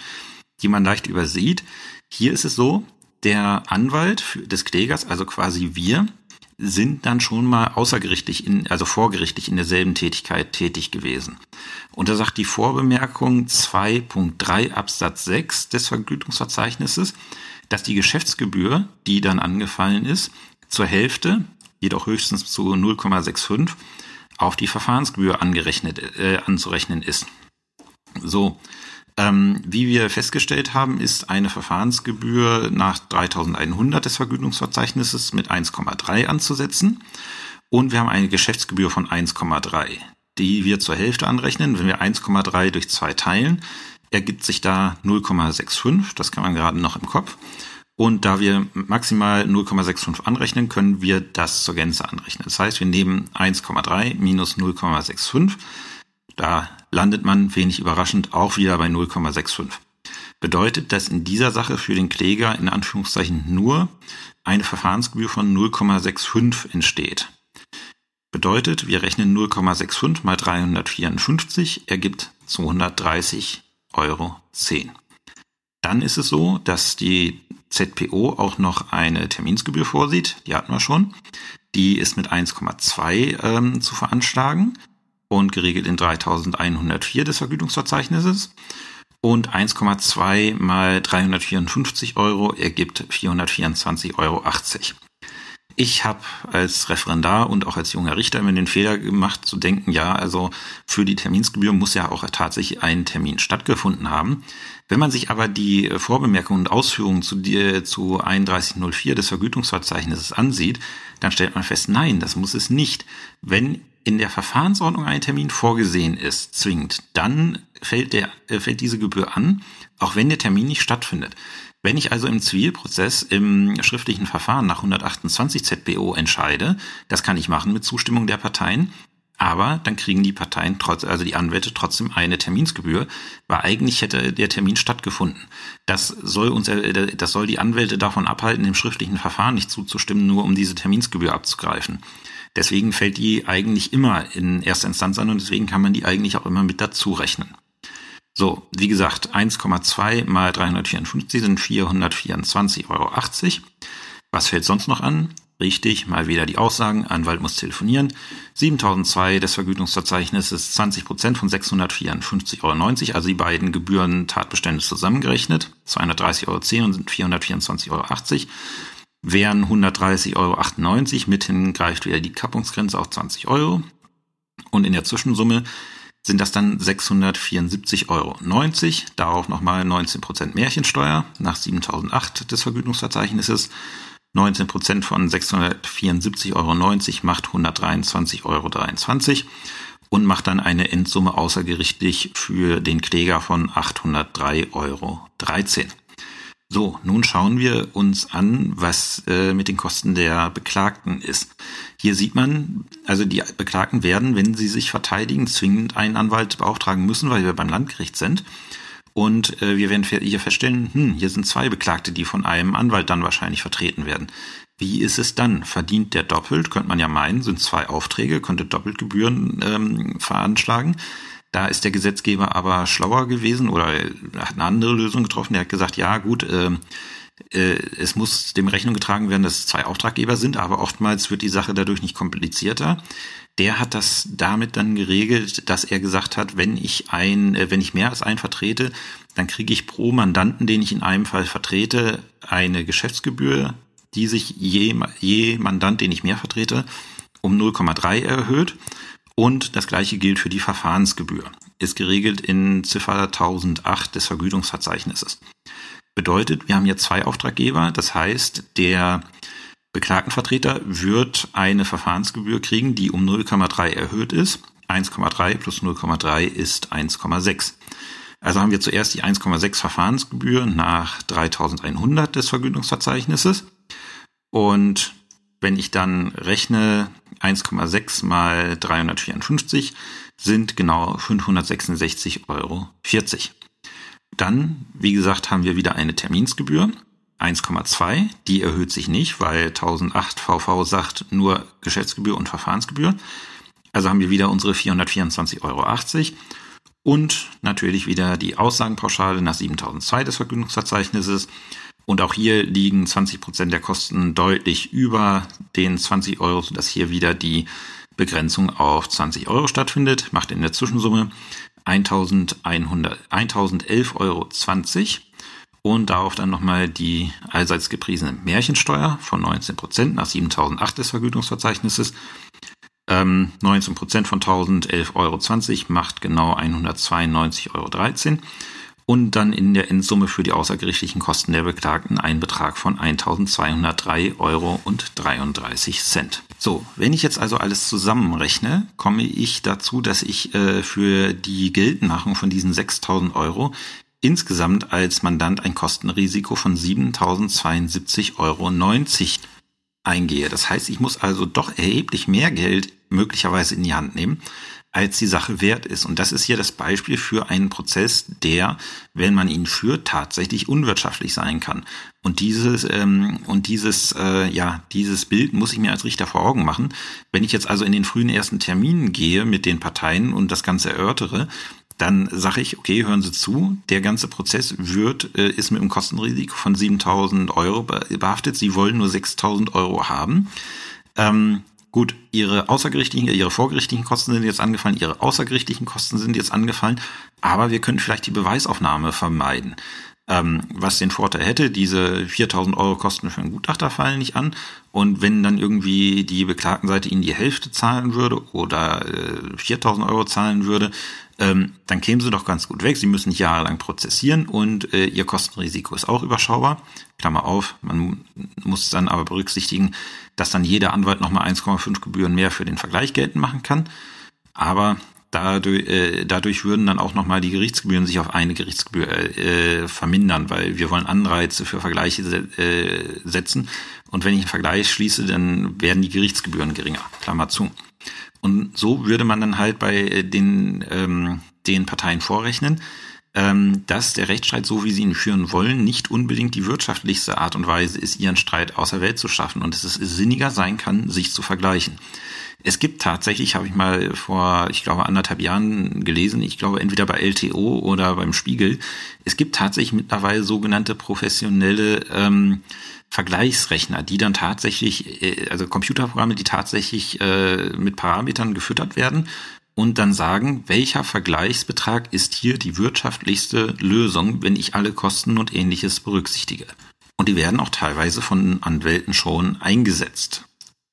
die man leicht übersieht. Hier ist es so, der Anwalt des Klägers, also quasi wir, sind dann schon mal außergerichtlich, in, also vorgerichtlich in derselben Tätigkeit tätig gewesen. Und da sagt die Vorbemerkung 2.3 Absatz 6 des Vergütungsverzeichnisses, dass die Geschäftsgebühr, die dann angefallen ist, zur Hälfte, jedoch höchstens zu 0,65, auf die Verfahrensgebühr angerechnet, äh, anzurechnen ist. So, ähm, wie wir festgestellt haben, ist eine Verfahrensgebühr nach 3100 des Vergütungsverzeichnisses mit 1,3 anzusetzen. Und wir haben eine Geschäftsgebühr von 1,3, die wir zur Hälfte anrechnen. Wenn wir 1,3 durch 2 teilen, ergibt sich da 0,65. Das kann man gerade noch im Kopf. Und da wir maximal 0,65 anrechnen, können wir das zur Gänze anrechnen. Das heißt, wir nehmen 1,3 minus 0,65. Da landet man wenig überraschend auch wieder bei 0,65. Bedeutet, dass in dieser Sache für den Kläger in Anführungszeichen nur eine Verfahrensgebühr von 0,65 entsteht. Bedeutet, wir rechnen 0,65 mal 354 ergibt 230,10 Euro. Dann ist es so, dass die ZPO auch noch eine Terminsgebühr vorsieht, die hatten wir schon. Die ist mit 1,2 ähm, zu veranschlagen und geregelt in 3104 des Vergütungsverzeichnisses. Und 1,2 mal 354 Euro ergibt 424,80 Euro. Ich habe als Referendar und auch als junger Richter immer den Fehler gemacht zu denken, ja, also für die Terminsgebühr muss ja auch tatsächlich ein Termin stattgefunden haben. Wenn man sich aber die Vorbemerkungen und Ausführungen zu, die, zu 3104 des Vergütungsverzeichnisses ansieht, dann stellt man fest, nein, das muss es nicht. Wenn in der Verfahrensordnung ein Termin vorgesehen ist, zwingend, dann fällt, der, äh, fällt diese Gebühr an, auch wenn der Termin nicht stattfindet. Wenn ich also im Zivilprozess im schriftlichen Verfahren nach 128 ZBO entscheide, das kann ich machen mit Zustimmung der Parteien, Aber dann kriegen die Parteien trotz, also die Anwälte trotzdem eine Terminsgebühr, weil eigentlich hätte der Termin stattgefunden. Das soll uns, äh, das soll die Anwälte davon abhalten, dem schriftlichen Verfahren nicht zuzustimmen, nur um diese Terminsgebühr abzugreifen. Deswegen fällt die eigentlich immer in erster Instanz an und deswegen kann man die eigentlich auch immer mit dazu rechnen. So, wie gesagt, 1,2 mal 354 sind 424,80 Euro. Was fällt sonst noch an? Richtig, mal wieder die Aussagen, Anwalt muss telefonieren. 7002 des Vergütungsverzeichnisses 20 Prozent von 654,90 Euro, also die beiden Gebühren Tatbestände zusammengerechnet. 230,10 Euro und 424,80 Euro. Wären 130,98 Euro, mithin greift wieder die Kappungsgrenze auf 20 Euro. Und in der Zwischensumme sind das dann 674,90 Euro. Darauf nochmal 19 Prozent Märchensteuer nach 7008 des Vergütungsverzeichnisses 19 Prozent von 674,90 Euro macht 123,23 Euro und macht dann eine Endsumme außergerichtlich für den Kläger von 803,13 Euro. So, nun schauen wir uns an, was äh, mit den Kosten der Beklagten ist. Hier sieht man, also die Beklagten werden, wenn sie sich verteidigen, zwingend einen Anwalt beauftragen müssen, weil wir beim Landgericht sind. Und äh, wir werden hier feststellen, hm, hier sind zwei Beklagte, die von einem Anwalt dann wahrscheinlich vertreten werden. Wie ist es dann? Verdient der doppelt? Könnte man ja meinen, sind zwei Aufträge, könnte doppelt Gebühren ähm, veranschlagen. Da ist der Gesetzgeber aber schlauer gewesen oder hat eine andere Lösung getroffen. Der hat gesagt, ja gut, äh, äh, es muss dem Rechnung getragen werden, dass es zwei Auftraggeber sind, aber oftmals wird die Sache dadurch nicht komplizierter der hat das damit dann geregelt, dass er gesagt hat, wenn ich ein, äh, wenn ich mehr als einen vertrete, dann kriege ich pro Mandanten, den ich in einem Fall vertrete, eine Geschäftsgebühr, die sich je, je Mandant, den ich mehr vertrete, um 0,3 erhöht. Und das gleiche gilt für die Verfahrensgebühr. Ist geregelt in Ziffer 1008 des Vergütungsverzeichnisses. Bedeutet, wir haben hier zwei Auftraggeber. Das heißt, der Beklagtenvertreter wird eine Verfahrensgebühr kriegen, die um 0,3 erhöht ist. 1,3 plus 0,3 ist 1,6. Also haben wir zuerst die 1,6 Verfahrensgebühr nach 3100 des Vergütungsverzeichnisses. Und wenn ich dann rechne, 1,6 mal 354 sind genau 566,40 Euro. Dann, wie gesagt, haben wir wieder eine Terminsgebühr. 1,2. Die erhöht sich nicht, weil 1008 VV sagt nur Geschäftsgebühr und Verfahrensgebühr. Also haben wir wieder unsere 424,80 Euro. Und natürlich wieder die Aussagenpauschale nach 7002 des Vergütungsverzeichnisses. Und auch hier liegen 20 Prozent der Kosten deutlich über den 20 Euro, sodass hier wieder die Begrenzung auf 20 Euro stattfindet. Macht in der Zwischensumme 1111,20 Euro und darauf dann nochmal die allseits gepriesene Märchensteuer von 19 Prozent nach 7008 des Vergütungsverzeichnisses. Ähm, 19 Prozent von 1011,20 Euro macht genau 192,13 Euro. Und dann in der Endsumme für die außergerichtlichen Kosten der Beklagten ein Betrag von 1203,33 Euro. So, wenn ich jetzt also alles zusammenrechne, komme ich dazu, dass ich äh, für die Geltendmachung von diesen 6000 Euro insgesamt als Mandant ein Kostenrisiko von 7.072,90 Euro eingehe. Das heißt, ich muss also doch erheblich mehr Geld möglicherweise in die Hand nehmen, als die Sache wert ist. Und das ist hier das Beispiel für einen Prozess, der, wenn man ihn führt, tatsächlich unwirtschaftlich sein kann. Und dieses ähm, und dieses äh, ja dieses Bild muss ich mir als Richter vor Augen machen. Wenn ich jetzt also in den frühen ersten Terminen gehe mit den Parteien und das Ganze erörtere, dann sage ich, okay, hören Sie zu, der ganze Prozess wird, äh, ist mit einem Kostenrisiko von 7000 Euro behaftet. Sie wollen nur 6000 Euro haben. Ähm, gut, Ihre außergerichtlichen, Ihre vorgerichtlichen Kosten sind jetzt angefallen, Ihre außergerichtlichen Kosten sind jetzt angefallen, aber wir können vielleicht die Beweisaufnahme vermeiden. Ähm, was den Vorteil hätte, diese 4000 Euro Kosten für einen Gutachter fallen nicht an. Und wenn dann irgendwie die Beklagtenseite Ihnen die Hälfte zahlen würde oder äh, 4000 Euro zahlen würde, ähm, dann kämen sie doch ganz gut weg. Sie müssen nicht jahrelang prozessieren und äh, ihr Kostenrisiko ist auch überschaubar. Klammer auf, man muss dann aber berücksichtigen, dass dann jeder Anwalt nochmal 1,5 Gebühren mehr für den Vergleich geltend machen kann. Aber dadurch, äh, dadurch würden dann auch nochmal die Gerichtsgebühren sich auf eine Gerichtsgebühr äh, vermindern, weil wir wollen Anreize für Vergleiche äh, setzen. Und wenn ich einen Vergleich schließe, dann werden die Gerichtsgebühren geringer. Klammer zu. Und so würde man dann halt bei den, ähm, den Parteien vorrechnen, dass der Rechtsstreit, so wie sie ihn führen wollen, nicht unbedingt die wirtschaftlichste Art und Weise ist, ihren Streit außer Welt zu schaffen und dass es sinniger sein kann, sich zu vergleichen. Es gibt tatsächlich, habe ich mal vor, ich glaube, anderthalb Jahren gelesen, ich glaube entweder bei LTO oder beim Spiegel, es gibt tatsächlich mittlerweile sogenannte professionelle ähm, Vergleichsrechner, die dann tatsächlich, äh, also Computerprogramme, die tatsächlich äh, mit Parametern gefüttert werden und dann sagen, welcher Vergleichsbetrag ist hier die wirtschaftlichste Lösung, wenn ich alle Kosten und ähnliches berücksichtige. Und die werden auch teilweise von Anwälten schon eingesetzt.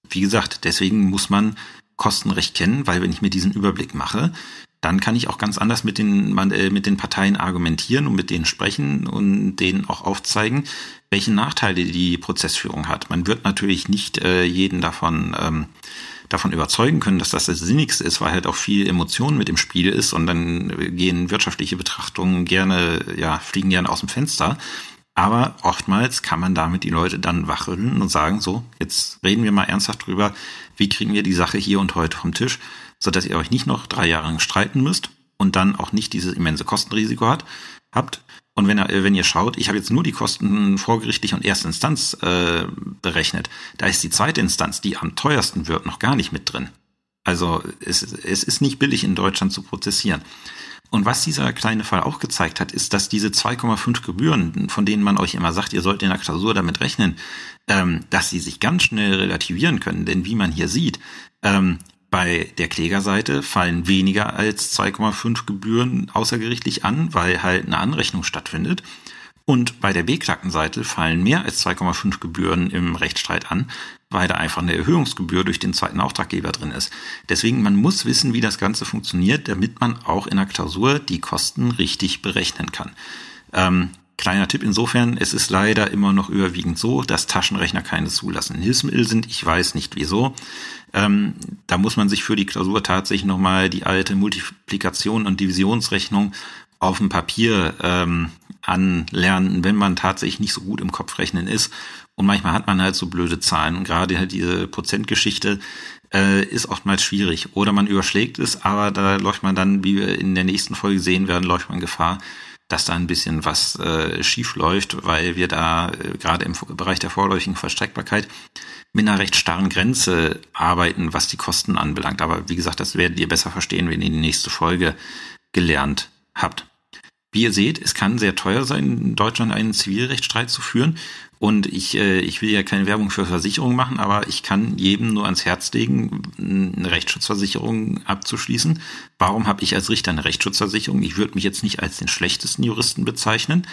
Wie gesagt, deswegen muss man Kostenrecht kennen, weil wenn ich mir diesen Überblick mache, dann kann ich auch ganz anders mit den, äh, mit den Parteien argumentieren und mit denen sprechen und denen auch aufzeigen, welche Nachteile die Prozessführung hat. Man wird natürlich nicht äh, jeden davon ähm, davon überzeugen können, dass das das Sinnigste ist, weil halt auch viel Emotion mit im Spiel ist und dann gehen wirtschaftliche Betrachtungen gerne, ja, fliegen gerne aus dem Fenster. Aber oftmals kann man damit die Leute dann wacheln und sagen, so, jetzt reden wir mal ernsthaft drüber, wie kriegen wir die Sache hier und heute vom Tisch, sodass ihr euch nicht noch drei Jahre lang streiten müsst und dann auch nicht dieses immense Kostenrisiko hat, habt, und wenn, ihr, wenn ihr schaut, ich habe jetzt nur die Kosten vorgerichtlich und erste Instanz äh, berechnet, da ist die zweite Instanz, die am teuersten wird, noch gar nicht mit drin. Also es, es ist nicht billig in Deutschland zu prozessieren. Und was dieser kleine Fall auch gezeigt hat, ist, dass diese 2,5 Gebühren, von denen man euch immer sagt, ihr sollt in der Klausur damit rechnen, ähm, dass sie sich ganz schnell relativieren können. Denn wie man hier sieht, ähm, bei der Klägerseite fallen weniger als 2,5 Gebühren außergerichtlich an, weil halt eine Anrechnung stattfindet. Und bei der Beklagtenseite fallen mehr als 2,5 Gebühren im Rechtsstreit an, weil da einfach eine Erhöhungsgebühr durch den zweiten Auftraggeber drin ist. Deswegen, man muss wissen, wie das Ganze funktioniert, damit man auch in der Klausur die Kosten richtig berechnen kann. Ähm, Kleiner Tipp insofern, es ist leider immer noch überwiegend so, dass Taschenrechner keine zulassenden Hilfsmittel sind. Ich weiß nicht wieso. Ähm, da muss man sich für die Klausur tatsächlich nochmal die alte Multiplikation und Divisionsrechnung auf dem Papier ähm, anlernen, wenn man tatsächlich nicht so gut im Kopf rechnen ist. Und manchmal hat man halt so blöde Zahlen. Und gerade halt diese Prozentgeschichte äh, ist oftmals schwierig. Oder man überschlägt es, aber da läuft man dann, wie wir in der nächsten Folge sehen werden, läuft man Gefahr, dass da ein bisschen was äh, schief läuft, weil wir da äh, gerade im Bereich der vorläufigen Verstreckbarkeit mit einer recht starren Grenze arbeiten, was die Kosten anbelangt. Aber wie gesagt, das werdet ihr besser verstehen, wenn ihr die nächste Folge gelernt habt. Wie ihr seht, es kann sehr teuer sein, in Deutschland einen Zivilrechtsstreit zu führen. Und ich, äh, ich will ja keine Werbung für Versicherungen machen, aber ich kann jedem nur ans Herz legen, eine Rechtsschutzversicherung abzuschließen. Warum habe ich als Richter eine Rechtsschutzversicherung? Ich würde mich jetzt nicht als den schlechtesten Juristen bezeichnen.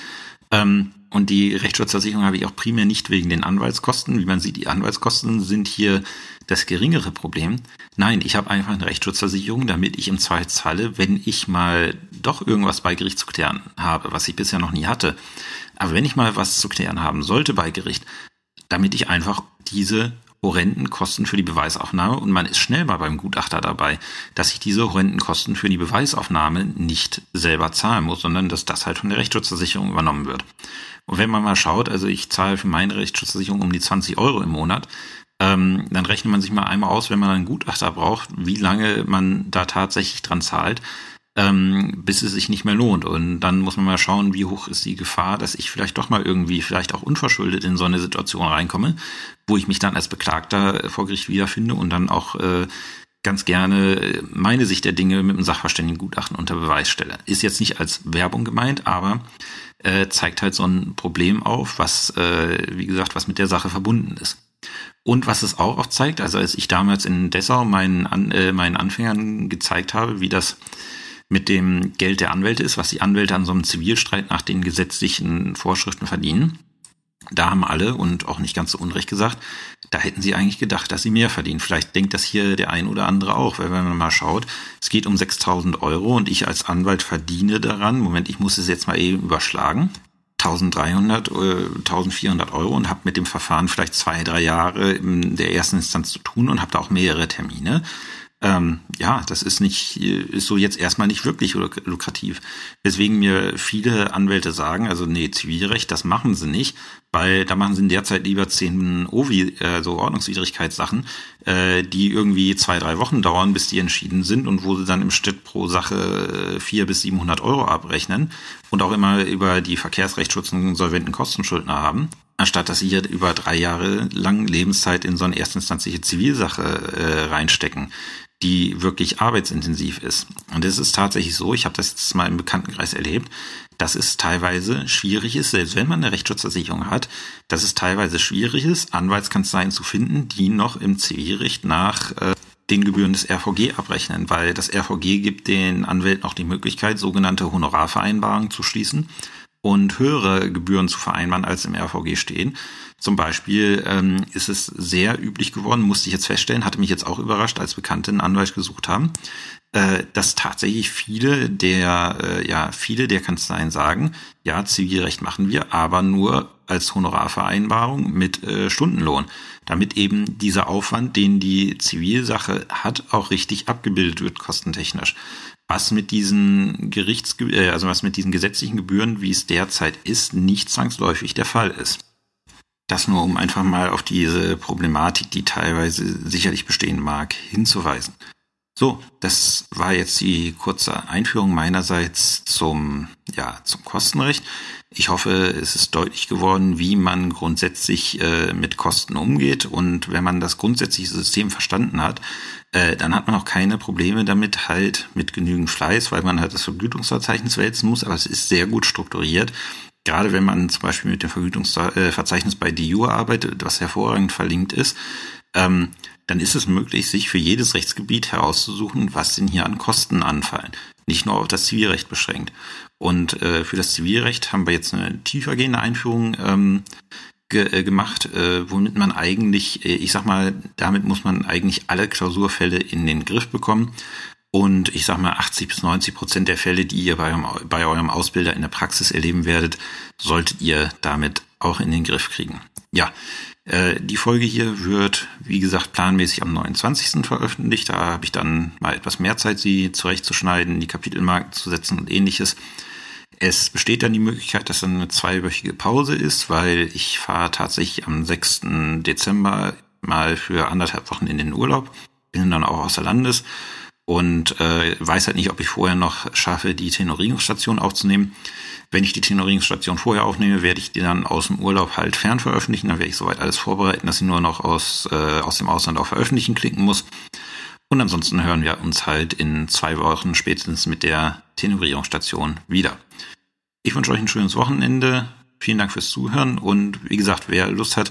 Ähm, und die Rechtsschutzversicherung habe ich auch primär nicht wegen den Anwaltskosten. Wie man sieht, die Anwaltskosten sind hier das geringere Problem. Nein, ich habe einfach eine Rechtsschutzversicherung, damit ich im Zweifelsfalle, wenn ich mal doch irgendwas bei Gericht zu klären habe, was ich bisher noch nie hatte, aber wenn ich mal was zu klären haben sollte bei Gericht, damit ich einfach diese horrenden Kosten für die Beweisaufnahme und man ist schnell mal beim Gutachter dabei, dass ich diese horrenden Kosten für die Beweisaufnahme nicht selber zahlen muss, sondern dass das halt von der Rechtsschutzversicherung übernommen wird. Und wenn man mal schaut, also ich zahle für meine Rechtsschutzversicherung um die 20 Euro im Monat, ähm, dann rechnet man sich mal einmal aus, wenn man einen Gutachter braucht, wie lange man da tatsächlich dran zahlt, ähm, bis es sich nicht mehr lohnt. Und dann muss man mal schauen, wie hoch ist die Gefahr, dass ich vielleicht doch mal irgendwie, vielleicht auch unverschuldet in so eine Situation reinkomme, wo ich mich dann als Beklagter vor Gericht wiederfinde und dann auch äh, ganz gerne meine Sicht der Dinge mit einem Sachverständigengutachten unter Beweis stelle. Ist jetzt nicht als Werbung gemeint, aber äh, zeigt halt so ein Problem auf, was, äh, wie gesagt, was mit der Sache verbunden ist. Und was es auch zeigt, also als ich damals in Dessau meinen, An äh, meinen Anfängern gezeigt habe, wie das mit dem Geld der Anwälte ist, was die Anwälte an so einem Zivilstreit nach den gesetzlichen Vorschriften verdienen, da haben alle und auch nicht ganz so unrecht gesagt, da hätten sie eigentlich gedacht, dass sie mehr verdienen. Vielleicht denkt das hier der ein oder andere auch, weil wenn man mal schaut, es geht um 6000 Euro und ich als Anwalt verdiene daran, Moment, ich muss es jetzt mal eben überschlagen, 1300, 1400 äh, Euro und habe mit dem Verfahren vielleicht zwei, drei Jahre in der ersten Instanz zu tun und habe da auch mehrere Termine. Ähm, ja, das ist nicht, ist so jetzt erstmal nicht wirklich lukrativ. Weswegen mir viele Anwälte sagen, also nee, Zivilrecht, das machen sie nicht, weil da machen sie derzeit lieber zehn OVI, äh, so Ordnungswidrigkeitssachen, äh, die irgendwie zwei, drei Wochen dauern, bis die entschieden sind und wo sie dann im Schnitt pro Sache äh, vier bis siebenhundert Euro abrechnen und auch immer über die Verkehrsrechtsschutz und solventen Kostenschuldner haben anstatt dass sie hier über drei Jahre lang Lebenszeit in so eine erstinstanzliche Zivilsache äh, reinstecken die wirklich arbeitsintensiv ist. Und es ist tatsächlich so, ich habe das jetzt mal im Bekanntenkreis erlebt, dass es teilweise schwierig ist, selbst wenn man eine Rechtsschutzversicherung hat, dass es teilweise schwierig ist, Anwaltskanzleien zu finden, die noch im Zivilrecht nach äh, den Gebühren des RVG abrechnen, weil das RVG gibt den Anwälten auch die Möglichkeit, sogenannte Honorarvereinbarungen zu schließen und höhere Gebühren zu vereinbaren, als im RVG stehen. Zum Beispiel ähm, ist es sehr üblich geworden, musste ich jetzt feststellen, hatte mich jetzt auch überrascht, als Bekannte einen Anwalt gesucht haben, äh, dass tatsächlich viele der, äh, ja, viele der Kanzleien sagen, ja, Zivilrecht machen wir, aber nur als Honorarvereinbarung mit äh, Stundenlohn, damit eben dieser Aufwand, den die Zivilsache hat, auch richtig abgebildet wird, kostentechnisch. Was mit diesen Gerichts, äh, also was mit diesen gesetzlichen Gebühren, wie es derzeit ist, nicht zwangsläufig der Fall ist. Das nur, um einfach mal auf diese Problematik, die teilweise sicherlich bestehen mag, hinzuweisen. So, das war jetzt die kurze Einführung meinerseits zum, ja, zum Kostenrecht. Ich hoffe, es ist deutlich geworden, wie man grundsätzlich äh, mit Kosten umgeht. Und wenn man das grundsätzliche System verstanden hat, äh, dann hat man auch keine Probleme damit, halt mit genügend Fleiß, weil man halt das Vergütungsverzeichnis wälzen muss, aber es ist sehr gut strukturiert gerade wenn man zum Beispiel mit dem Vergütungsverzeichnis bei DU arbeitet, was hervorragend verlinkt ist, ähm, dann ist es möglich, sich für jedes Rechtsgebiet herauszusuchen, was denn hier an Kosten anfallen. Nicht nur auf das Zivilrecht beschränkt. Und äh, für das Zivilrecht haben wir jetzt eine tiefergehende Einführung ähm, ge äh, gemacht, äh, womit man eigentlich, äh, ich sag mal, damit muss man eigentlich alle Klausurfälle in den Griff bekommen. Und ich sage mal, 80 bis 90 Prozent der Fälle, die ihr bei eurem, bei eurem Ausbilder in der Praxis erleben werdet, solltet ihr damit auch in den Griff kriegen. Ja, äh, die Folge hier wird, wie gesagt, planmäßig am 29. veröffentlicht. Da habe ich dann mal etwas mehr Zeit, sie zurechtzuschneiden, die Kapitelmarken zu setzen und ähnliches. Es besteht dann die Möglichkeit, dass dann eine zweiwöchige Pause ist, weil ich fahre tatsächlich am 6. Dezember mal für anderthalb Wochen in den Urlaub, bin dann auch außer Landes und äh, weiß halt nicht, ob ich vorher noch schaffe, die Tenorierungsstation aufzunehmen. Wenn ich die Tenorierungsstation vorher aufnehme, werde ich die dann aus dem Urlaub halt fern veröffentlichen. Dann werde ich soweit alles vorbereiten, dass ich nur noch aus, äh, aus dem Ausland auf Veröffentlichen klicken muss. Und ansonsten hören wir uns halt in zwei Wochen spätestens mit der Tenorierungsstation wieder. Ich wünsche euch ein schönes Wochenende. Vielen Dank fürs Zuhören und wie gesagt, wer Lust hat,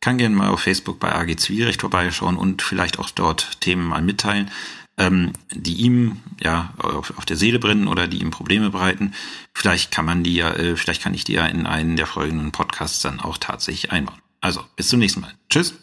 kann gerne mal auf Facebook bei AG Zivilrecht vorbeischauen und vielleicht auch dort Themen mal mitteilen ähm, die ihm ja auf, auf, der Seele brennen oder die ihm Probleme bereiten. Vielleicht kann man die ja, äh, vielleicht kann ich die ja in einen der folgenden Podcasts dann auch tatsächlich einbauen. Also bis zum nächsten Mal. Tschüss.